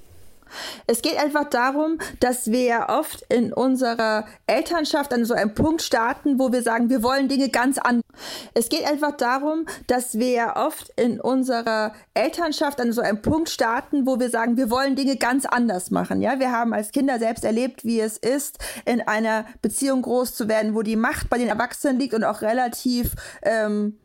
Es geht einfach darum, dass wir ja oft in unserer Elternschaft an so einem Punkt starten, wo wir sagen, wir wollen Dinge ganz anders. Es geht einfach darum, dass wir ja oft in unserer Elternschaft an so einem Punkt starten, wo wir sagen, wir wollen Dinge ganz anders machen. Ja, wir haben als Kinder selbst erlebt, wie es ist, in einer Beziehung groß zu werden, wo die Macht bei den Erwachsenen liegt und auch relativ ähm,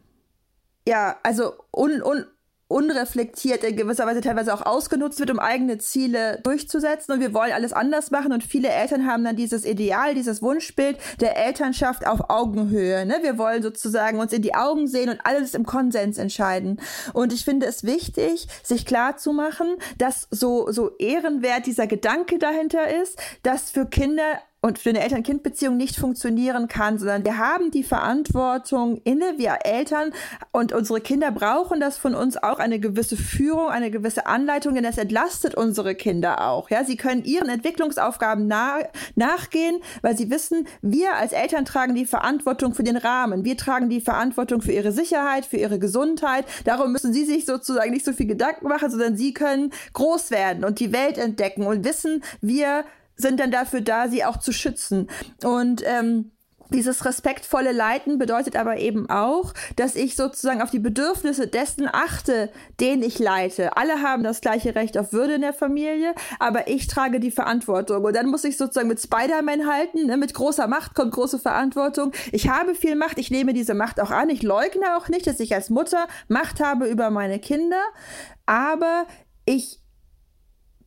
ja, also un, un, unreflektiert in gewisser Weise teilweise auch ausgenutzt wird, um eigene Ziele durchzusetzen. Und wir wollen alles anders machen. Und viele Eltern haben dann dieses Ideal, dieses Wunschbild der Elternschaft auf Augenhöhe. Ne? Wir wollen sozusagen uns in die Augen sehen und alles im Konsens entscheiden. Und ich finde es wichtig, sich klar zu machen, dass so, so ehrenwert dieser Gedanke dahinter ist, dass für Kinder und für eine Eltern-Kind-Beziehung nicht funktionieren kann, sondern wir haben die Verantwortung inne, wir Eltern und unsere Kinder brauchen das von uns auch eine gewisse Führung, eine gewisse Anleitung, denn das entlastet unsere Kinder auch. Ja, sie können ihren Entwicklungsaufgaben nach, nachgehen, weil sie wissen, wir als Eltern tragen die Verantwortung für den Rahmen, wir tragen die Verantwortung für ihre Sicherheit, für ihre Gesundheit. Darum müssen sie sich sozusagen nicht so viel Gedanken machen, sondern sie können groß werden und die Welt entdecken und wissen, wir sind dann dafür da, sie auch zu schützen. Und ähm, dieses respektvolle Leiten bedeutet aber eben auch, dass ich sozusagen auf die Bedürfnisse dessen achte, den ich leite. Alle haben das gleiche Recht auf Würde in der Familie, aber ich trage die Verantwortung. Und dann muss ich sozusagen mit Spider-Man halten. Ne? Mit großer Macht kommt große Verantwortung. Ich habe viel Macht, ich nehme diese Macht auch an. Ich leugne auch nicht, dass ich als Mutter Macht habe über meine Kinder, aber ich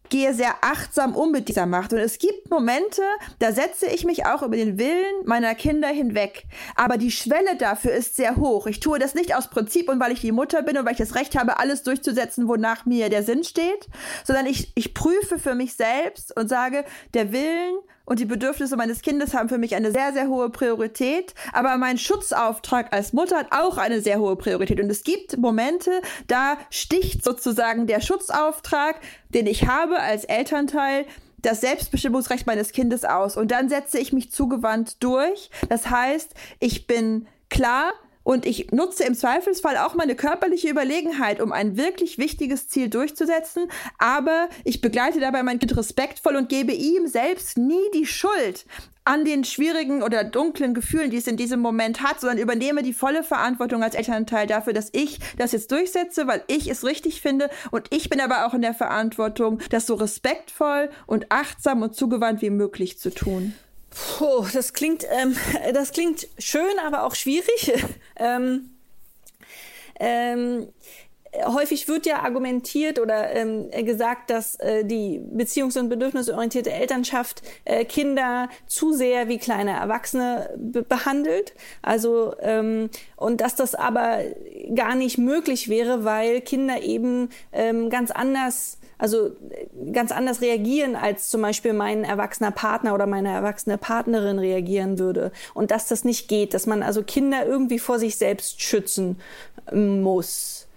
gehe sehr achtsam um mit dieser Macht. Und es gibt Momente, da setze ich mich auch über den Willen meiner Kinder hinweg. Aber die Schwelle dafür ist sehr hoch. Ich tue das nicht aus Prinzip und weil ich die Mutter bin und weil ich das Recht habe, alles durchzusetzen, wonach mir der Sinn steht, sondern ich, ich prüfe für mich selbst und sage, der Willen und die Bedürfnisse meines Kindes haben für mich eine sehr, sehr hohe Priorität. Aber mein Schutzauftrag als Mutter hat auch eine sehr hohe Priorität. Und es gibt Momente, da sticht sozusagen der Schutzauftrag, den ich habe als Elternteil, das Selbstbestimmungsrecht meines Kindes aus. Und dann setze ich mich zugewandt durch. Das heißt, ich bin klar, und ich nutze im Zweifelsfall auch meine körperliche Überlegenheit, um ein wirklich wichtiges Ziel durchzusetzen. Aber ich begleite dabei mein Kind respektvoll und gebe ihm selbst nie die Schuld an den schwierigen oder dunklen Gefühlen, die es in diesem Moment hat, sondern übernehme die volle Verantwortung als Elternteil dafür, dass ich das jetzt durchsetze, weil ich es richtig finde. Und ich bin aber auch in der Verantwortung, das so respektvoll und achtsam und zugewandt wie möglich zu tun. Puh, das klingt, ähm, das klingt schön, aber auch schwierig. ähm, ähm, häufig wird ja argumentiert oder ähm, gesagt, dass äh, die beziehungs- und bedürfnisorientierte Elternschaft äh, Kinder zu sehr wie kleine Erwachsene be behandelt. Also ähm, und dass das aber gar nicht möglich wäre, weil Kinder eben ähm, ganz anders also ganz anders reagieren, als zum Beispiel mein erwachsener Partner oder meine erwachsene Partnerin reagieren würde. Und dass das nicht geht, dass man also Kinder irgendwie vor sich selbst schützen muss.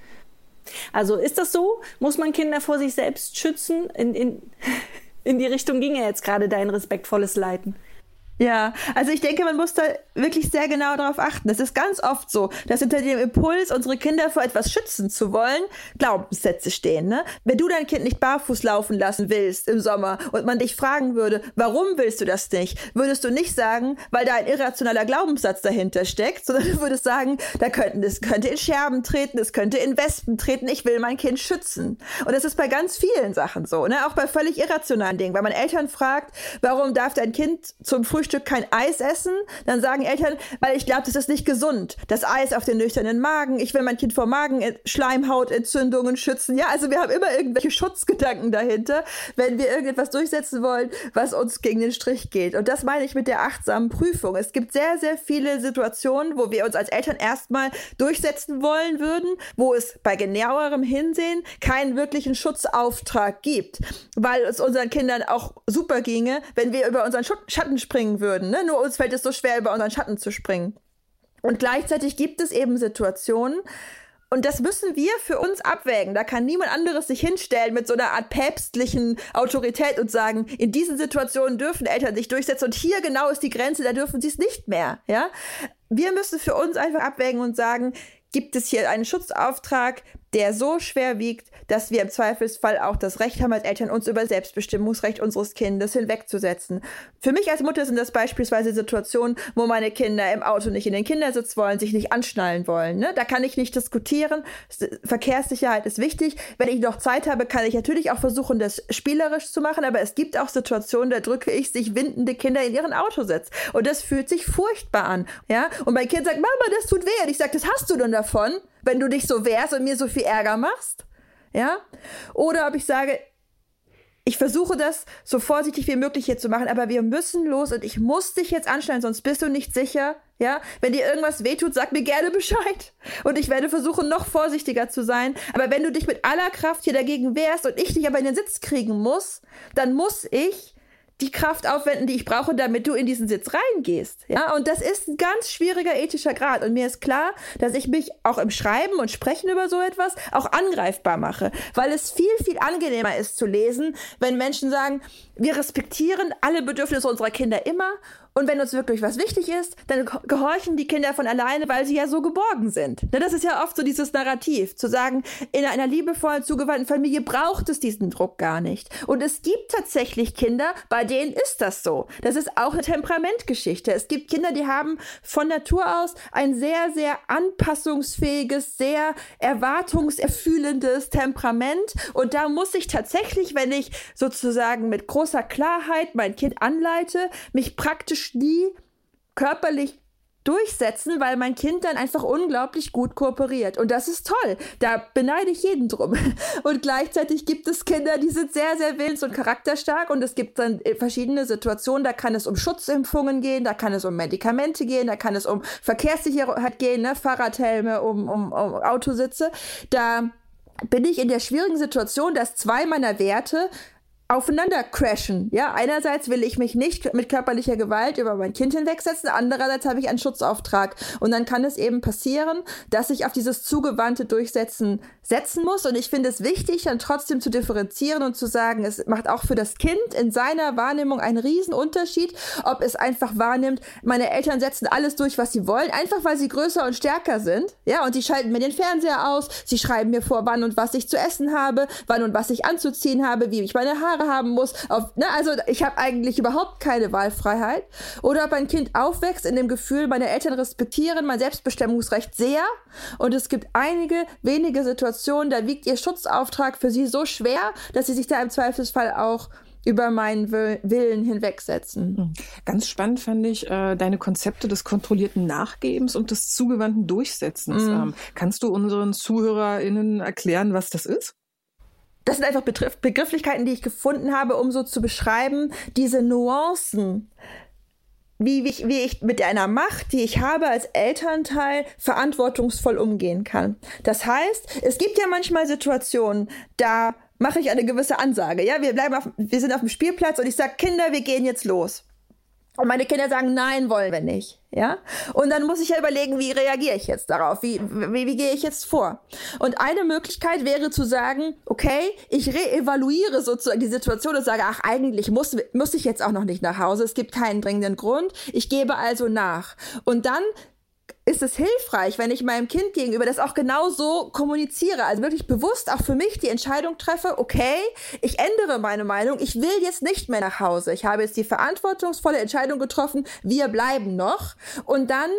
Also ist das so? Muss man Kinder vor sich selbst schützen? In, in, in die Richtung ging ja jetzt gerade dein respektvolles Leiten. Ja, also ich denke, man muss da wirklich sehr genau darauf achten. Es ist ganz oft so, dass hinter dem Impuls, unsere Kinder vor etwas schützen zu wollen, Glaubenssätze stehen. Ne? Wenn du dein Kind nicht barfuß laufen lassen willst im Sommer und man dich fragen würde, warum willst du das nicht, würdest du nicht sagen, weil da ein irrationaler Glaubenssatz dahinter steckt, sondern du würdest sagen, da könnten, es könnte in Scherben treten, es könnte in Wespen treten, ich will mein Kind schützen. Und das ist bei ganz vielen Sachen so, ne? auch bei völlig irrationalen Dingen. Weil man Eltern fragt, warum darf dein Kind zum Frühstück Frühstück kein Eis essen, dann sagen Eltern, weil ich glaube, das ist nicht gesund. Das Eis auf den nüchternen Magen, ich will mein Kind vor Magenschleimhautentzündungen schützen. Ja, also wir haben immer irgendwelche Schutzgedanken dahinter, wenn wir irgendetwas durchsetzen wollen, was uns gegen den Strich geht. Und das meine ich mit der achtsamen Prüfung. Es gibt sehr, sehr viele Situationen, wo wir uns als Eltern erstmal durchsetzen wollen würden, wo es bei genauerem Hinsehen keinen wirklichen Schutzauftrag gibt, weil es unseren Kindern auch super ginge, wenn wir über unseren Schatten springen springen würden. Ne? Nur uns fällt es so schwer, über unseren Schatten zu springen. Und gleichzeitig gibt es eben Situationen, und das müssen wir für uns abwägen. Da kann niemand anderes sich hinstellen mit so einer Art päpstlichen Autorität und sagen, in diesen Situationen dürfen Eltern sich durchsetzen und hier genau ist die Grenze, da dürfen sie es nicht mehr. Ja? Wir müssen für uns einfach abwägen und sagen, gibt es hier einen Schutzauftrag, der so schwer wiegt, dass wir im Zweifelsfall auch das Recht haben als Eltern, uns über Selbstbestimmungsrecht unseres Kindes hinwegzusetzen. Für mich als Mutter sind das beispielsweise Situationen, wo meine Kinder im Auto nicht in den Kindersitz wollen, sich nicht anschnallen wollen. Ne? Da kann ich nicht diskutieren. Verkehrssicherheit ist wichtig. Wenn ich noch Zeit habe, kann ich natürlich auch versuchen, das spielerisch zu machen, aber es gibt auch Situationen, da drücke ich sich windende Kinder in ihren Autositz. Und das fühlt sich furchtbar an. Ja? Und mein Kind sagt, Mama, das tut weh. Und ich sage, das hast du denn davon? Wenn du dich so wehrst und mir so viel Ärger machst. Ja? Oder ob ich sage, ich versuche das so vorsichtig wie möglich hier zu machen, aber wir müssen los und ich muss dich jetzt anschneiden, sonst bist du nicht sicher. Ja, wenn dir irgendwas wehtut, sag mir gerne Bescheid. Und ich werde versuchen, noch vorsichtiger zu sein. Aber wenn du dich mit aller Kraft hier dagegen wehrst und ich dich aber in den Sitz kriegen muss, dann muss ich die Kraft aufwenden, die ich brauche, damit du in diesen Sitz reingehst. Ja, und das ist ein ganz schwieriger ethischer Grad. Und mir ist klar, dass ich mich auch im Schreiben und Sprechen über so etwas auch angreifbar mache, weil es viel, viel angenehmer ist zu lesen, wenn Menschen sagen, wir respektieren alle Bedürfnisse unserer Kinder immer und wenn uns wirklich was wichtig ist, dann gehorchen die Kinder von alleine, weil sie ja so geborgen sind. Das ist ja oft so dieses Narrativ, zu sagen, in einer liebevollen, zugewandten Familie braucht es diesen Druck gar nicht. Und es gibt tatsächlich Kinder, bei denen ist das so. Das ist auch eine Temperamentgeschichte. Es gibt Kinder, die haben von Natur aus ein sehr, sehr anpassungsfähiges, sehr erwartungserfühlendes Temperament. Und da muss ich tatsächlich, wenn ich sozusagen mit großer Klarheit mein Kind anleite, mich praktisch nie körperlich durchsetzen, weil mein Kind dann einfach unglaublich gut kooperiert. Und das ist toll. Da beneide ich jeden drum. Und gleichzeitig gibt es Kinder, die sind sehr, sehr willens- und charakterstark. Und es gibt dann verschiedene Situationen. Da kann es um Schutzimpfungen gehen, da kann es um Medikamente gehen, da kann es um Verkehrssicherheit gehen, ne? Fahrradhelme, um, um, um Autositze. Da bin ich in der schwierigen Situation, dass zwei meiner Werte aufeinander crashen. Ja, einerseits will ich mich nicht mit körperlicher Gewalt über mein Kind hinwegsetzen, andererseits habe ich einen Schutzauftrag. Und dann kann es eben passieren, dass ich auf dieses zugewandte Durchsetzen setzen muss. Und ich finde es wichtig, dann trotzdem zu differenzieren und zu sagen, es macht auch für das Kind in seiner Wahrnehmung einen riesen Unterschied, ob es einfach wahrnimmt, meine Eltern setzen alles durch, was sie wollen, einfach weil sie größer und stärker sind. Ja, und die schalten mir den Fernseher aus, sie schreiben mir vor, wann und was ich zu essen habe, wann und was ich anzuziehen habe, wie ich meine Haare Haare haben muss. Auf, ne, also ich habe eigentlich überhaupt keine Wahlfreiheit. Oder ob ein Kind aufwächst in dem Gefühl, meine Eltern respektieren mein Selbstbestimmungsrecht sehr. Und es gibt einige wenige Situationen, da wiegt ihr Schutzauftrag für sie so schwer, dass sie sich da im Zweifelsfall auch über meinen Willen hinwegsetzen. Hm. Ganz spannend fand ich äh, deine Konzepte des kontrollierten Nachgebens und des zugewandten Durchsetzens. Mm. Ähm, kannst du unseren ZuhörerInnen erklären, was das ist? Das sind einfach Begriff Begrifflichkeiten, die ich gefunden habe, um so zu beschreiben, diese Nuancen, wie, wie, ich, wie ich mit einer Macht, die ich habe als Elternteil, verantwortungsvoll umgehen kann. Das heißt, es gibt ja manchmal Situationen, da mache ich eine gewisse Ansage. Ja, wir bleiben auf, wir sind auf dem Spielplatz und ich sage, Kinder, wir gehen jetzt los. Und meine Kinder sagen, nein, wollen wir nicht. Ja? Und dann muss ich ja überlegen, wie reagiere ich jetzt darauf? Wie, wie, wie gehe ich jetzt vor? Und eine Möglichkeit wäre zu sagen, okay, ich reevaluiere sozusagen die Situation und sage, ach, eigentlich muss, muss ich jetzt auch noch nicht nach Hause. Es gibt keinen dringenden Grund. Ich gebe also nach. Und dann ist es hilfreich, wenn ich meinem Kind gegenüber das auch genau so kommuniziere, also wirklich bewusst auch für mich die Entscheidung treffe, okay, ich ändere meine Meinung, ich will jetzt nicht mehr nach Hause. Ich habe jetzt die verantwortungsvolle Entscheidung getroffen, wir bleiben noch und dann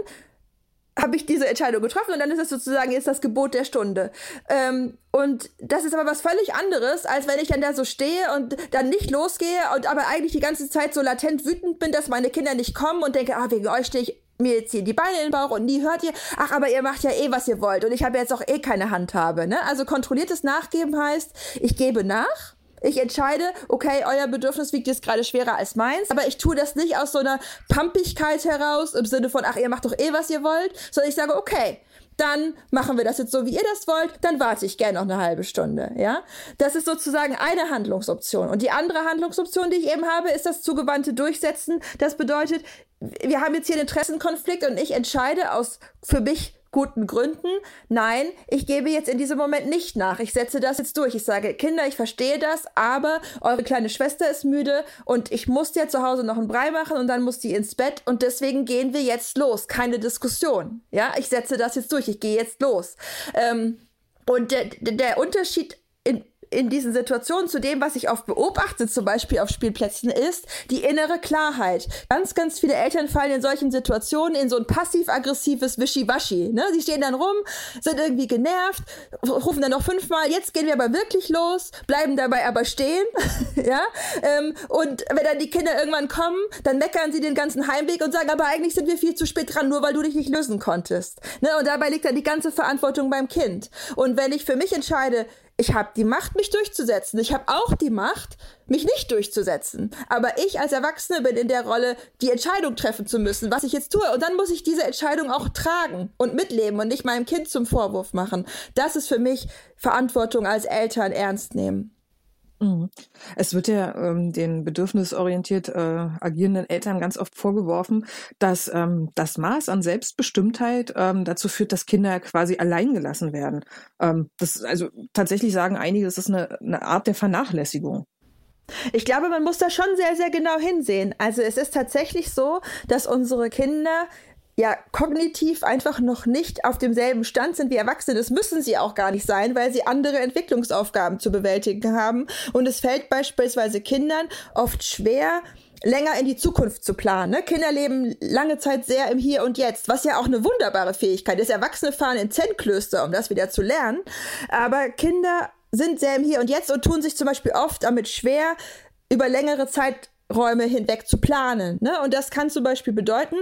habe ich diese Entscheidung getroffen und dann ist es sozusagen jetzt das Gebot der Stunde. Ähm, und das ist aber was völlig anderes, als wenn ich dann da so stehe und dann nicht losgehe und aber eigentlich die ganze Zeit so latent wütend bin, dass meine Kinder nicht kommen und denke, ah, wegen euch stehe ich mir jetzt hier die Beine in den Bauch und nie hört ihr, ach, aber ihr macht ja eh, was ihr wollt und ich habe jetzt auch eh keine Handhabe. Ne? Also kontrolliertes Nachgeben heißt, ich gebe nach. Ich entscheide, okay, euer Bedürfnis wiegt jetzt gerade schwerer als meins, aber ich tue das nicht aus so einer Pampigkeit heraus, im Sinne von, ach, ihr macht doch eh, was ihr wollt, sondern ich sage, okay, dann machen wir das jetzt so, wie ihr das wollt, dann warte ich gerne noch eine halbe Stunde, ja? Das ist sozusagen eine Handlungsoption. Und die andere Handlungsoption, die ich eben habe, ist das zugewandte Durchsetzen. Das bedeutet, wir haben jetzt hier einen Interessenkonflikt und ich entscheide aus für mich guten Gründen, nein, ich gebe jetzt in diesem Moment nicht nach. Ich setze das jetzt durch. Ich sage, Kinder, ich verstehe das, aber eure kleine Schwester ist müde und ich muss ja zu Hause noch einen Brei machen und dann muss die ins Bett und deswegen gehen wir jetzt los. Keine Diskussion. Ja, ich setze das jetzt durch. Ich gehe jetzt los. Ähm, und der, der Unterschied in, diesen Situationen zu dem, was ich oft beobachte, zum Beispiel auf Spielplätzen, ist die innere Klarheit. Ganz, ganz viele Eltern fallen in solchen Situationen in so ein passiv-aggressives Wischiwaschi. Ne? Sie stehen dann rum, sind irgendwie genervt, rufen dann noch fünfmal, jetzt gehen wir aber wirklich los, bleiben dabei aber stehen. ja? Ähm, und wenn dann die Kinder irgendwann kommen, dann meckern sie den ganzen Heimweg und sagen, aber eigentlich sind wir viel zu spät dran, nur weil du dich nicht lösen konntest. Ne? Und dabei liegt dann die ganze Verantwortung beim Kind. Und wenn ich für mich entscheide, ich habe die Macht, mich durchzusetzen. Ich habe auch die Macht, mich nicht durchzusetzen. Aber ich als Erwachsene bin in der Rolle, die Entscheidung treffen zu müssen, was ich jetzt tue. Und dann muss ich diese Entscheidung auch tragen und mitleben und nicht meinem Kind zum Vorwurf machen. Das ist für mich Verantwortung als Eltern ernst nehmen. Mhm. Es wird ja ähm, den bedürfnisorientiert äh, agierenden Eltern ganz oft vorgeworfen, dass ähm, das Maß an Selbstbestimmtheit ähm, dazu führt, dass Kinder quasi allein gelassen werden. Ähm, das, also tatsächlich sagen einige, das ist eine, eine Art der Vernachlässigung. Ich glaube, man muss da schon sehr, sehr genau hinsehen. Also es ist tatsächlich so, dass unsere Kinder ja kognitiv einfach noch nicht auf demselben Stand sind wie Erwachsene. Das müssen sie auch gar nicht sein, weil sie andere Entwicklungsaufgaben zu bewältigen haben. Und es fällt beispielsweise Kindern oft schwer, länger in die Zukunft zu planen. Ne? Kinder leben lange Zeit sehr im Hier und Jetzt, was ja auch eine wunderbare Fähigkeit ist. Erwachsene fahren in Zen-Klöster, um das wieder zu lernen. Aber Kinder sind sehr im Hier und Jetzt und tun sich zum Beispiel oft damit schwer, über längere Zeiträume hinweg zu planen. Ne? Und das kann zum Beispiel bedeuten,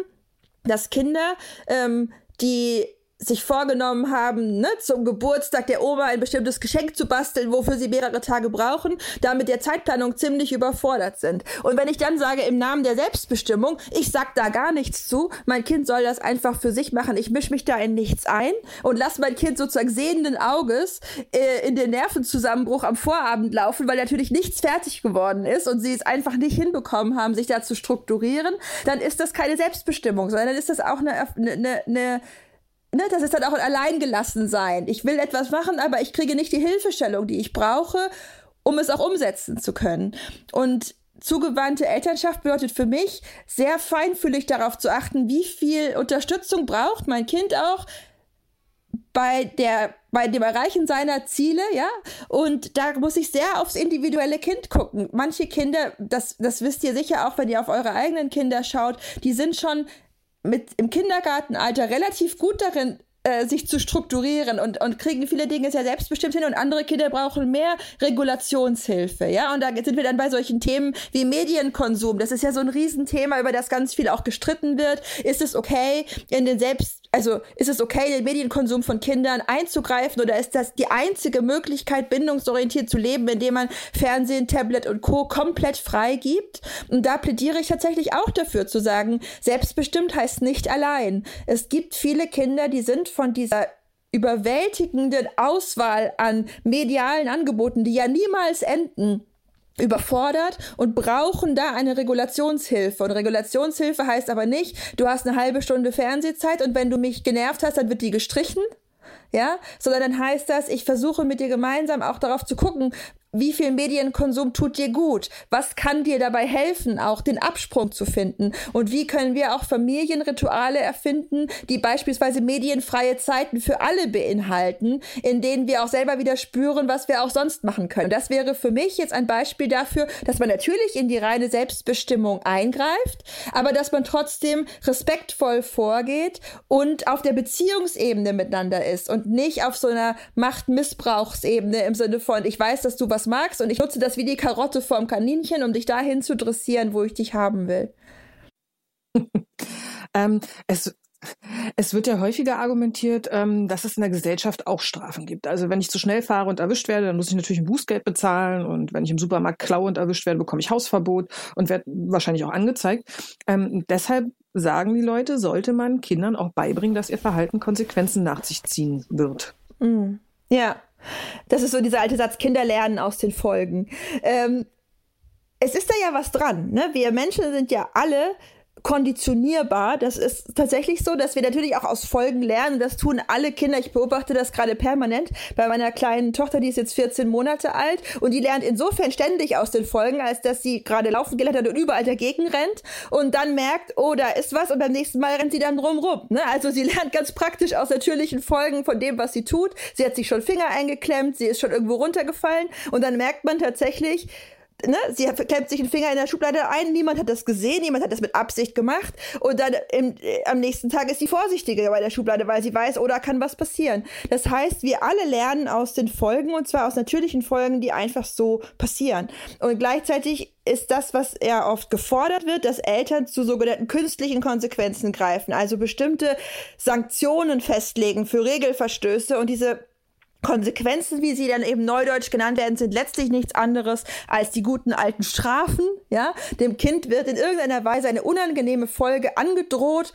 dass Kinder, ähm, die sich vorgenommen haben, ne, zum Geburtstag der Oma ein bestimmtes Geschenk zu basteln, wofür sie mehrere Tage brauchen, damit der Zeitplanung ziemlich überfordert sind. Und wenn ich dann sage, im Namen der Selbstbestimmung, ich sag da gar nichts zu, mein Kind soll das einfach für sich machen, ich mische mich da in nichts ein und lasse mein Kind sozusagen sehenden Auges äh, in den Nervenzusammenbruch am Vorabend laufen, weil natürlich nichts fertig geworden ist und sie es einfach nicht hinbekommen haben, sich da zu strukturieren, dann ist das keine Selbstbestimmung, sondern dann ist das auch eine, eine, eine ne, das ist dann auch ein Alleingelassensein. Ich will etwas machen, aber ich kriege nicht die Hilfestellung, die ich brauche, um es auch umsetzen zu können. Und zugewandte Elternschaft bedeutet für mich, sehr feinfühlig darauf zu achten, wie viel Unterstützung braucht mein Kind auch bei der bei dem Erreichen seiner Ziele, ja, und da muss ich sehr aufs individuelle Kind gucken. Manche Kinder, das, das wisst ihr sicher auch, wenn ihr auf eure eigenen Kinder schaut, die sind schon mit im Kindergartenalter relativ gut darin, äh, sich zu strukturieren und, und kriegen viele Dinge sehr selbstbestimmt hin und andere Kinder brauchen mehr Regulationshilfe, ja. Und da sind wir dann bei solchen Themen wie Medienkonsum. Das ist ja so ein Riesenthema, über das ganz viel auch gestritten wird. Ist es okay, in den selbst also ist es okay, den Medienkonsum von Kindern einzugreifen oder ist das die einzige Möglichkeit, bindungsorientiert zu leben, indem man Fernsehen, Tablet und Co. komplett frei gibt? Und da plädiere ich tatsächlich auch dafür zu sagen, selbstbestimmt heißt nicht allein. Es gibt viele Kinder, die sind von dieser überwältigenden Auswahl an medialen Angeboten, die ja niemals enden, überfordert und brauchen da eine Regulationshilfe. Und Regulationshilfe heißt aber nicht, du hast eine halbe Stunde Fernsehzeit und wenn du mich genervt hast, dann wird die gestrichen. Ja, sondern dann heißt das, ich versuche mit dir gemeinsam auch darauf zu gucken, wie viel Medienkonsum tut dir gut? Was kann dir dabei helfen, auch den Absprung zu finden? Und wie können wir auch Familienrituale erfinden, die beispielsweise medienfreie Zeiten für alle beinhalten, in denen wir auch selber wieder spüren, was wir auch sonst machen können? Das wäre für mich jetzt ein Beispiel dafür, dass man natürlich in die reine Selbstbestimmung eingreift, aber dass man trotzdem respektvoll vorgeht und auf der Beziehungsebene miteinander ist und nicht auf so einer Machtmissbrauchsebene im Sinne von, ich weiß, dass du was magst und ich nutze das wie die Karotte vorm Kaninchen, um dich dahin zu dressieren, wo ich dich haben will. ähm, es es wird ja häufiger argumentiert, ähm, dass es in der Gesellschaft auch Strafen gibt. Also wenn ich zu schnell fahre und erwischt werde, dann muss ich natürlich ein Bußgeld bezahlen. Und wenn ich im Supermarkt klaue und erwischt werde, bekomme ich Hausverbot und werde wahrscheinlich auch angezeigt. Ähm, deshalb sagen die Leute, sollte man Kindern auch beibringen, dass ihr Verhalten Konsequenzen nach sich ziehen wird. Mm. Ja, das ist so dieser alte Satz, Kinder lernen aus den Folgen. Ähm, es ist da ja was dran. Ne? Wir Menschen sind ja alle konditionierbar. Das ist tatsächlich so, dass wir natürlich auch aus Folgen lernen. Das tun alle Kinder. Ich beobachte das gerade permanent bei meiner kleinen Tochter, die ist jetzt 14 Monate alt und die lernt insofern ständig aus den Folgen, als dass sie gerade laufen gelernt hat und überall dagegen rennt und dann merkt, oh, da ist was und beim nächsten Mal rennt sie dann drumrum. Ne? Also sie lernt ganz praktisch aus natürlichen Folgen von dem, was sie tut. Sie hat sich schon Finger eingeklemmt, sie ist schon irgendwo runtergefallen und dann merkt man tatsächlich, ne, sie klemmt sich den Finger in der Schublade ein, niemand hat das gesehen, niemand hat das mit Absicht gemacht und dann im, äh, am nächsten Tag ist sie vorsichtiger bei der Schublade, weil sie weiß, oder oh, kann was passieren. Das heißt, wir alle lernen aus den Folgen und zwar aus natürlichen Folgen, die einfach so passieren. Und gleichzeitig ist das, was eher oft gefordert wird, dass Eltern zu sogenannten künstlichen Konsequenzen greifen, also bestimmte Sanktionen festlegen für Regelverstöße und diese Konsequenzen, wie sie dann eben neudeutsch genannt werden, sind letztlich nichts anderes als die guten alten Strafen. Ja, dem Kind wird in irgendeiner Weise eine unangenehme Folge angedroht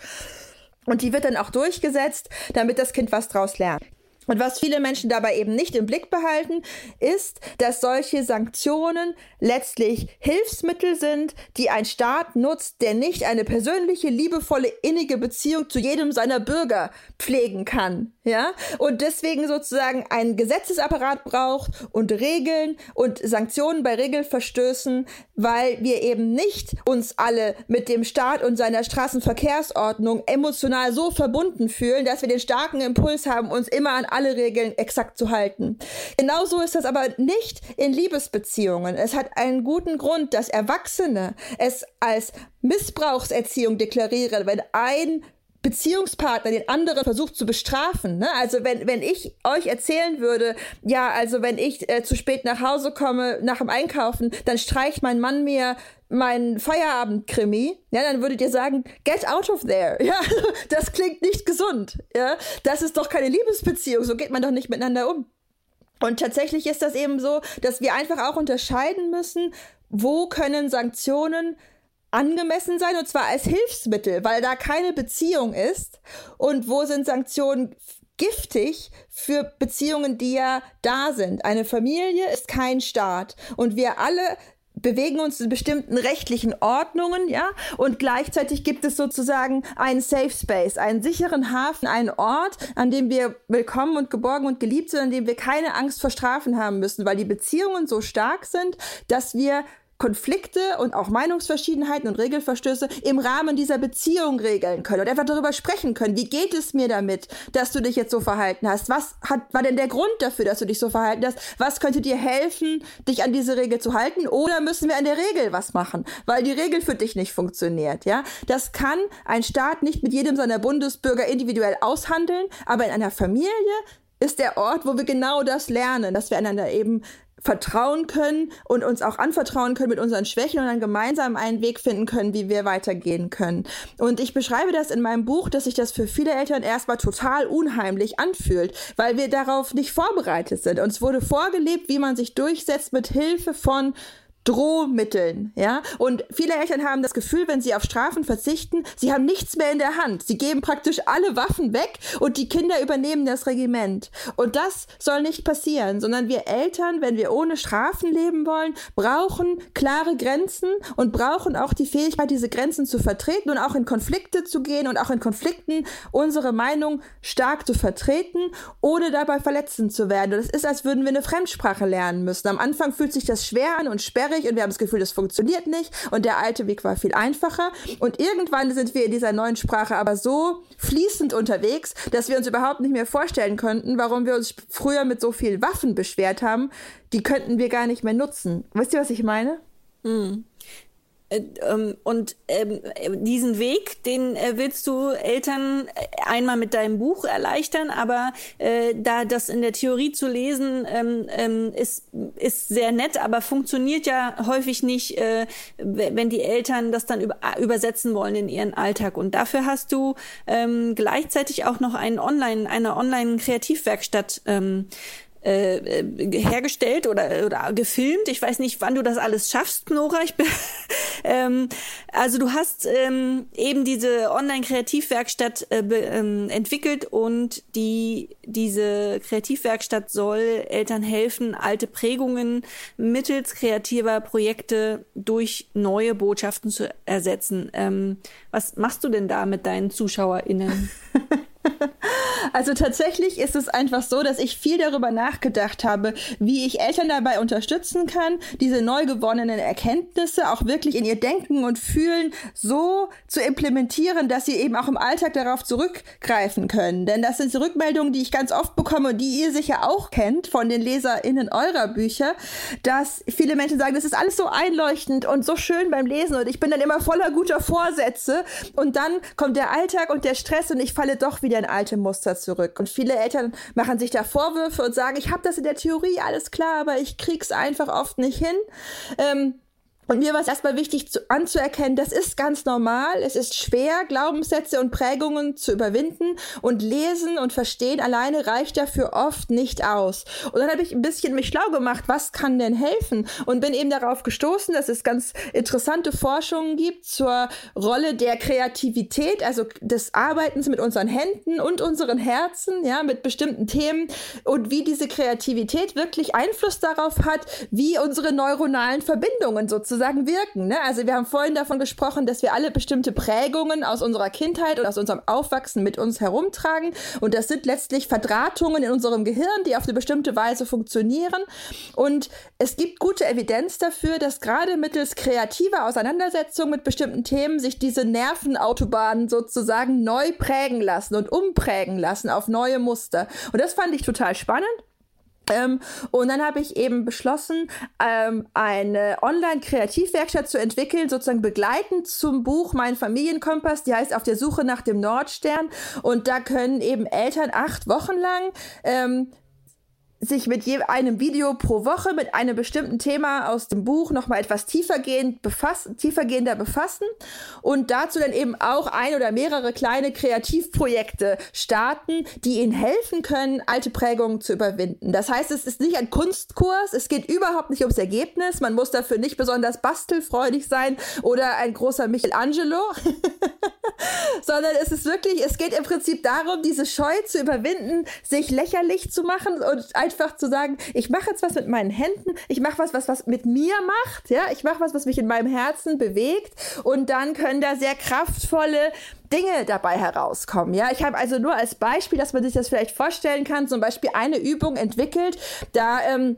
und die wird dann auch durchgesetzt, damit das Kind was draus lernt. Und was viele Menschen dabei eben nicht im Blick behalten, ist, dass solche Sanktionen letztlich Hilfsmittel sind, die ein Staat nutzt, der nicht eine persönliche, liebevolle, innige Beziehung zu jedem seiner Bürger pflegen kann. Ja? Und deswegen sozusagen einen Gesetzesapparat braucht und Regeln und Sanktionen bei Regelverstößen, weil wir eben nicht uns alle mit dem Staat und seiner Straßenverkehrsordnung emotional so verbunden fühlen, dass wir den starken Impuls haben, uns immer an alle Regeln exakt zu halten. Genauso ist das aber nicht in Liebesbeziehungen. Es hat einen guten Grund, dass Erwachsene es als Missbrauchserziehung deklarieren, wenn ein Beziehungspartner den anderen versucht zu bestrafen. Ne? Also wenn, wenn ich euch erzählen würde, ja, also wenn ich äh, zu spät nach Hause komme nach dem Einkaufen, dann streicht mein Mann mir meinen Feierabendkrimi, ja, dann würdet ihr sagen, get out of there. Ja, das klingt nicht gesund. Ja, das ist doch keine Liebesbeziehung. So geht man doch nicht miteinander um. Und tatsächlich ist das eben so, dass wir einfach auch unterscheiden müssen, wo können Sanktionen angemessen sein und zwar als Hilfsmittel, weil da keine Beziehung ist. Und wo sind Sanktionen giftig für Beziehungen, die ja da sind. Eine Familie ist kein Staat. Und wir alle bewegen uns in bestimmten rechtlichen Ordnungen, ja, und gleichzeitig gibt es sozusagen einen Safe Space, einen sicheren Hafen, einen Ort, an dem wir willkommen und geborgen und geliebt sind, an dem wir keine Angst vor Strafen haben müssen, weil die Beziehungen so stark sind, dass wir Konflikte und auch Meinungsverschiedenheiten und Regelverstöße im Rahmen dieser Beziehung regeln können und einfach darüber sprechen können. Wie geht es mir damit, dass du dich jetzt so verhalten hast? Was hat, war denn der Grund dafür, dass du dich so verhalten hast? Was könnte dir helfen, dich an diese Regel zu halten? Oder müssen wir an der Regel was machen, weil die Regel für dich nicht funktioniert? Ja, das kann ein Staat nicht mit jedem seiner Bundesbürger individuell aushandeln, aber in einer Familie ist der Ort, wo wir genau das lernen, dass wir einander eben vertrauen können und uns auch anvertrauen können mit unseren Schwächen und dann gemeinsam einen Weg finden können, wie wir weitergehen können. Und ich beschreibe das in meinem Buch, dass sich das für viele Eltern erstmal total unheimlich anfühlt, weil wir darauf nicht vorbereitet sind. Uns wurde vorgelebt, wie man sich durchsetzt mit Hilfe von Drohmitteln, ja. Und viele Eltern haben das Gefühl, wenn sie auf Strafen verzichten, sie haben nichts mehr in der Hand. Sie geben praktisch alle Waffen weg und die Kinder übernehmen das Regiment. Und das soll nicht passieren, sondern wir Eltern, wenn wir ohne Strafen leben wollen, brauchen klare Grenzen und brauchen auch die Fähigkeit, diese Grenzen zu vertreten und auch in Konflikte zu gehen und auch in Konflikten unsere Meinung stark zu vertreten, ohne dabei verletzend zu werden. Und es ist, als würden wir eine Fremdsprache lernen müssen. Am Anfang fühlt sich das schwer an und sperrig schwierig und wir haben das Gefühl, das funktioniert nicht und der alte Weg war viel einfacher. Und irgendwann sind wir in dieser neuen Sprache aber so fließend unterwegs, dass wir uns überhaupt nicht mehr vorstellen könnten, warum wir uns früher mit so vielen Waffen beschwert haben. Die könnten wir gar nicht mehr nutzen. Wisst ihr, was ich meine? Hm. Äh, ähm, und ähm, diesen Weg, den äh, willst du Eltern äh, einmal mit deinem Buch erleichtern, aber da das in der Theorie zu lesen ähm, ist, ist sehr nett, aber funktioniert ja häufig nicht, wenn die Eltern das dann über, übersetzen wollen in ihren Alltag. Und dafür hast du gleichzeitig auch noch einen Online, eine Online-Kreativwerkstatt äh, äh, hergestellt oder, oder gefilmt. Ich weiß nicht, wann du das alles schaffst, Nora. Ich bin, ähm, also du hast ähm, eben diese Online-Kreativwerkstatt äh, ähm, entwickelt und die diese Kreativwerkstatt soll Eltern helfen, alte Prägungen mittels kreativer Projekte durch neue Botschaften zu ersetzen. Ähm, was machst du denn da mit deinen ZuschauerInnen? Also tatsächlich ist es einfach so, dass ich viel darüber nachgedacht habe, wie ich Eltern dabei unterstützen kann, diese neu gewonnenen Erkenntnisse auch wirklich in ihr Denken und Fühlen so zu implementieren, dass sie eben auch im Alltag darauf zurückgreifen können. Denn das sind Rückmeldungen, die ich ganz oft bekomme, die ihr sicher auch kennt von den LeserInnen eurer Bücher, dass viele Menschen sagen, das ist alles so einleuchtend und so schön beim Lesen und ich bin dann immer voller guter Vorsätze und dann kommt der Alltag und der Stress und ich falle doch wieder in alte Muster zurück. Und viele Eltern machen sich da Vorwürfe und sagen, ich habe das in der Theorie alles klar, aber ich krieg's einfach oft nicht hin. Ähm, und mir war es erstmal wichtig zu, anzuerkennen, das ist ganz normal. Es ist schwer, Glaubenssätze und Prägungen zu überwinden und lesen und verstehen alleine reicht dafür oft nicht aus. Und dann habe ich ein bisschen mich schlau gemacht, was kann denn helfen? Und bin eben darauf gestoßen, dass es ganz interessante Forschungen gibt zur Rolle der Kreativität, also des Arbeitens mit unseren Händen und unseren Herzen, ja, mit bestimmten Themen und wie diese Kreativität wirklich Einfluss darauf hat, wie unsere neuronalen Verbindungen sozusagen sozusagen wirken. Ne? Also wir haben vorhin davon gesprochen, dass wir alle bestimmte Prägungen aus unserer Kindheit und aus unserem Aufwachsen mit uns herumtragen. Und das sind letztlich Verdrahtungen in unserem Gehirn, die auf eine bestimmte Weise funktionieren. Und es gibt gute Evidenz dafür, dass gerade mittels kreativer Auseinandersetzung mit bestimmten Themen sich diese Nervenautobahnen sozusagen neu prägen lassen und umprägen lassen auf neue Muster. Und das fand ich total spannend Ähm, und dann habe ich eben beschlossen, ähm, eine Online-Kreativwerkstatt zu entwickeln, sozusagen begleitend zum Buch Mein Familienkompass. Die heißt Auf der Suche nach dem Nordstern. Und da können eben Eltern acht Wochen lang ähm, sich mit je einem Video pro Woche mit einem bestimmten Thema aus dem Buch nochmal etwas tiefergehend befassen, tiefergehender befassen und dazu dann eben auch ein oder mehrere kleine Kreativprojekte starten, die ihnen helfen können, alte Prägungen zu überwinden. Das heißt, es ist nicht ein Kunstkurs, es geht überhaupt nicht ums Ergebnis, man muss dafür nicht besonders bastelfreudig sein oder ein großer Michelangelo, sondern es ist wirklich, es geht im Prinzip darum, diese Scheu zu überwinden, sich lächerlich zu machen und einfach zu sagen, ich mache jetzt was mit meinen Händen, ich mache was, was was mit mir macht, ja, ich mache was, was mich in meinem Herzen bewegt und dann können da sehr kraftvolle Dinge dabei herauskommen. Ja, ich habe also nur als Beispiel, dass man sich das vielleicht vorstellen kann, zum Beispiel eine Übung entwickelt, da ähm,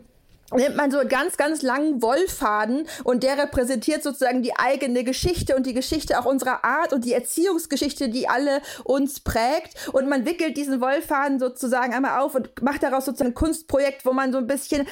nimmt man so einen ganz, ganz langen Wollfaden und der repräsentiert sozusagen die eigene Geschichte und die Geschichte auch unserer Art und die Erziehungsgeschichte, die alle uns prägt. Und man wickelt diesen Wollfaden sozusagen einmal auf und macht daraus sozusagen ein Kunstprojekt, wo man so ein bisschen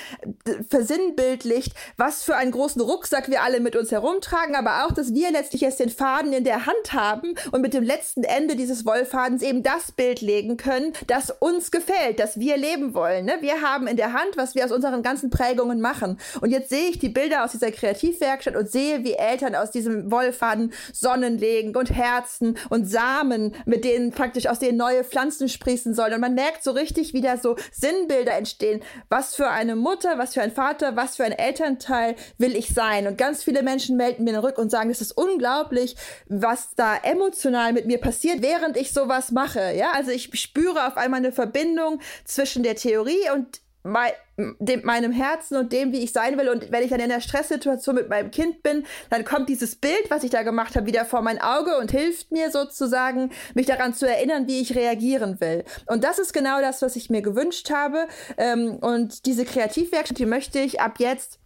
äh, versinnbildlicht, was für einen großen Rucksack wir alle mit uns herumtragen, aber auch, dass wir letztlich jetzt den Faden in der Hand haben und mit dem letzten Ende dieses Wollfadens eben das Bild legen können, das uns gefällt, das wir leben wollen. Ne? Wir haben in der Hand, was wir aus unseren ganzen Prägungen Anregungen machen. Und jetzt sehe ich die Bilder aus dieser Kreativwerkstatt und sehe, wie Eltern aus diesem Wollfaden Sonnen legen und Herzen und Samen, mit denen praktisch aus denen neue Pflanzen sprießen sollen. Und man merkt so richtig, wie da so Sinnbilder entstehen. Was für eine Mutter, was für ein Vater, was für ein Elternteil will ich sein? Und ganz viele Menschen melden mir zurück und sagen, es ist unglaublich, was da emotional mit mir passiert, während ich sowas mache. Ja, also ich spüre auf einmal eine Verbindung zwischen der Theorie und mein, dem, meinem Herzen und dem, wie ich sein will. Und wenn ich dann in der Stresssituation mit meinem Kind bin, dann kommt dieses Bild, was ich da gemacht habe, wieder vor mein Auge und hilft mir sozusagen, mich daran zu erinnern, wie ich reagieren will. Und das ist genau das, was ich mir gewünscht habe. Ähm, und diese Kreativwerkstatt, die möchte ich ab jetzt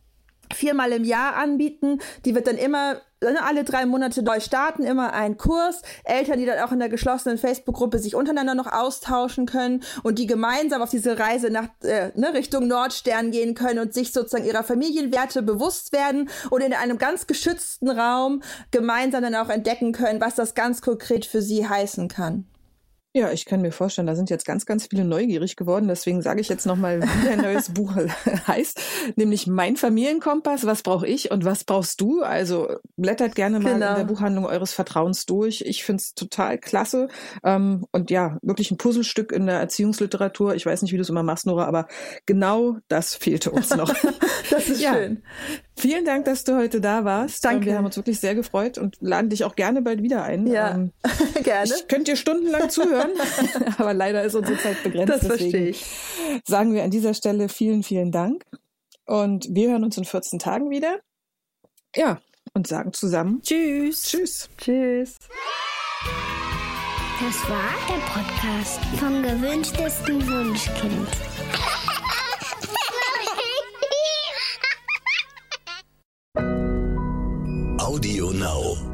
viermal im Jahr anbieten. Die wird dann immer alle drei Monate neu starten, immer ein Kurs. Eltern, die dann auch in der geschlossenen Facebook-Gruppe sich untereinander noch austauschen können und die gemeinsam auf diese Reise nach äh, ne, Richtung Nordstern gehen können und sich sozusagen ihrer Familienwerte bewusst werden und in einem ganz geschützten Raum gemeinsam dann auch entdecken können, was das ganz konkret für sie heißen kann. Ja, ich kann mir vorstellen, da sind jetzt ganz, ganz viele neugierig geworden. Deswegen sage ich jetzt nochmal, wie dein neues Buch heißt, nämlich Mein Familienkompass, was brauche ich und was brauchst du? Also blättert gerne mal genau. in der Buchhandlung eures Vertrauens durch. Ich finde es total klasse ähm, und ja, wirklich ein Puzzlestück in der Erziehungsliteratur. Ich weiß nicht, wie du es immer machst, Nora, aber genau das fehlte uns noch. das ist ja. schön. Vielen Dank, dass du heute da warst. Danke. Wir haben uns wirklich sehr gefreut und laden dich auch gerne bald wieder ein. Ja, ähm, gerne. Ich könnte dir stundenlang zuhören, aber leider ist unsere Zeit begrenzt. Das verstehe ich. Sagen wir an dieser Stelle vielen, vielen Dank. Und wir hören uns in 14 Tagen wieder. Ja, und sagen zusammen Tschüss. Tschüss. Tschüss. Das war der Podcast vom gewünschtesten Wunschkind. Audio Now.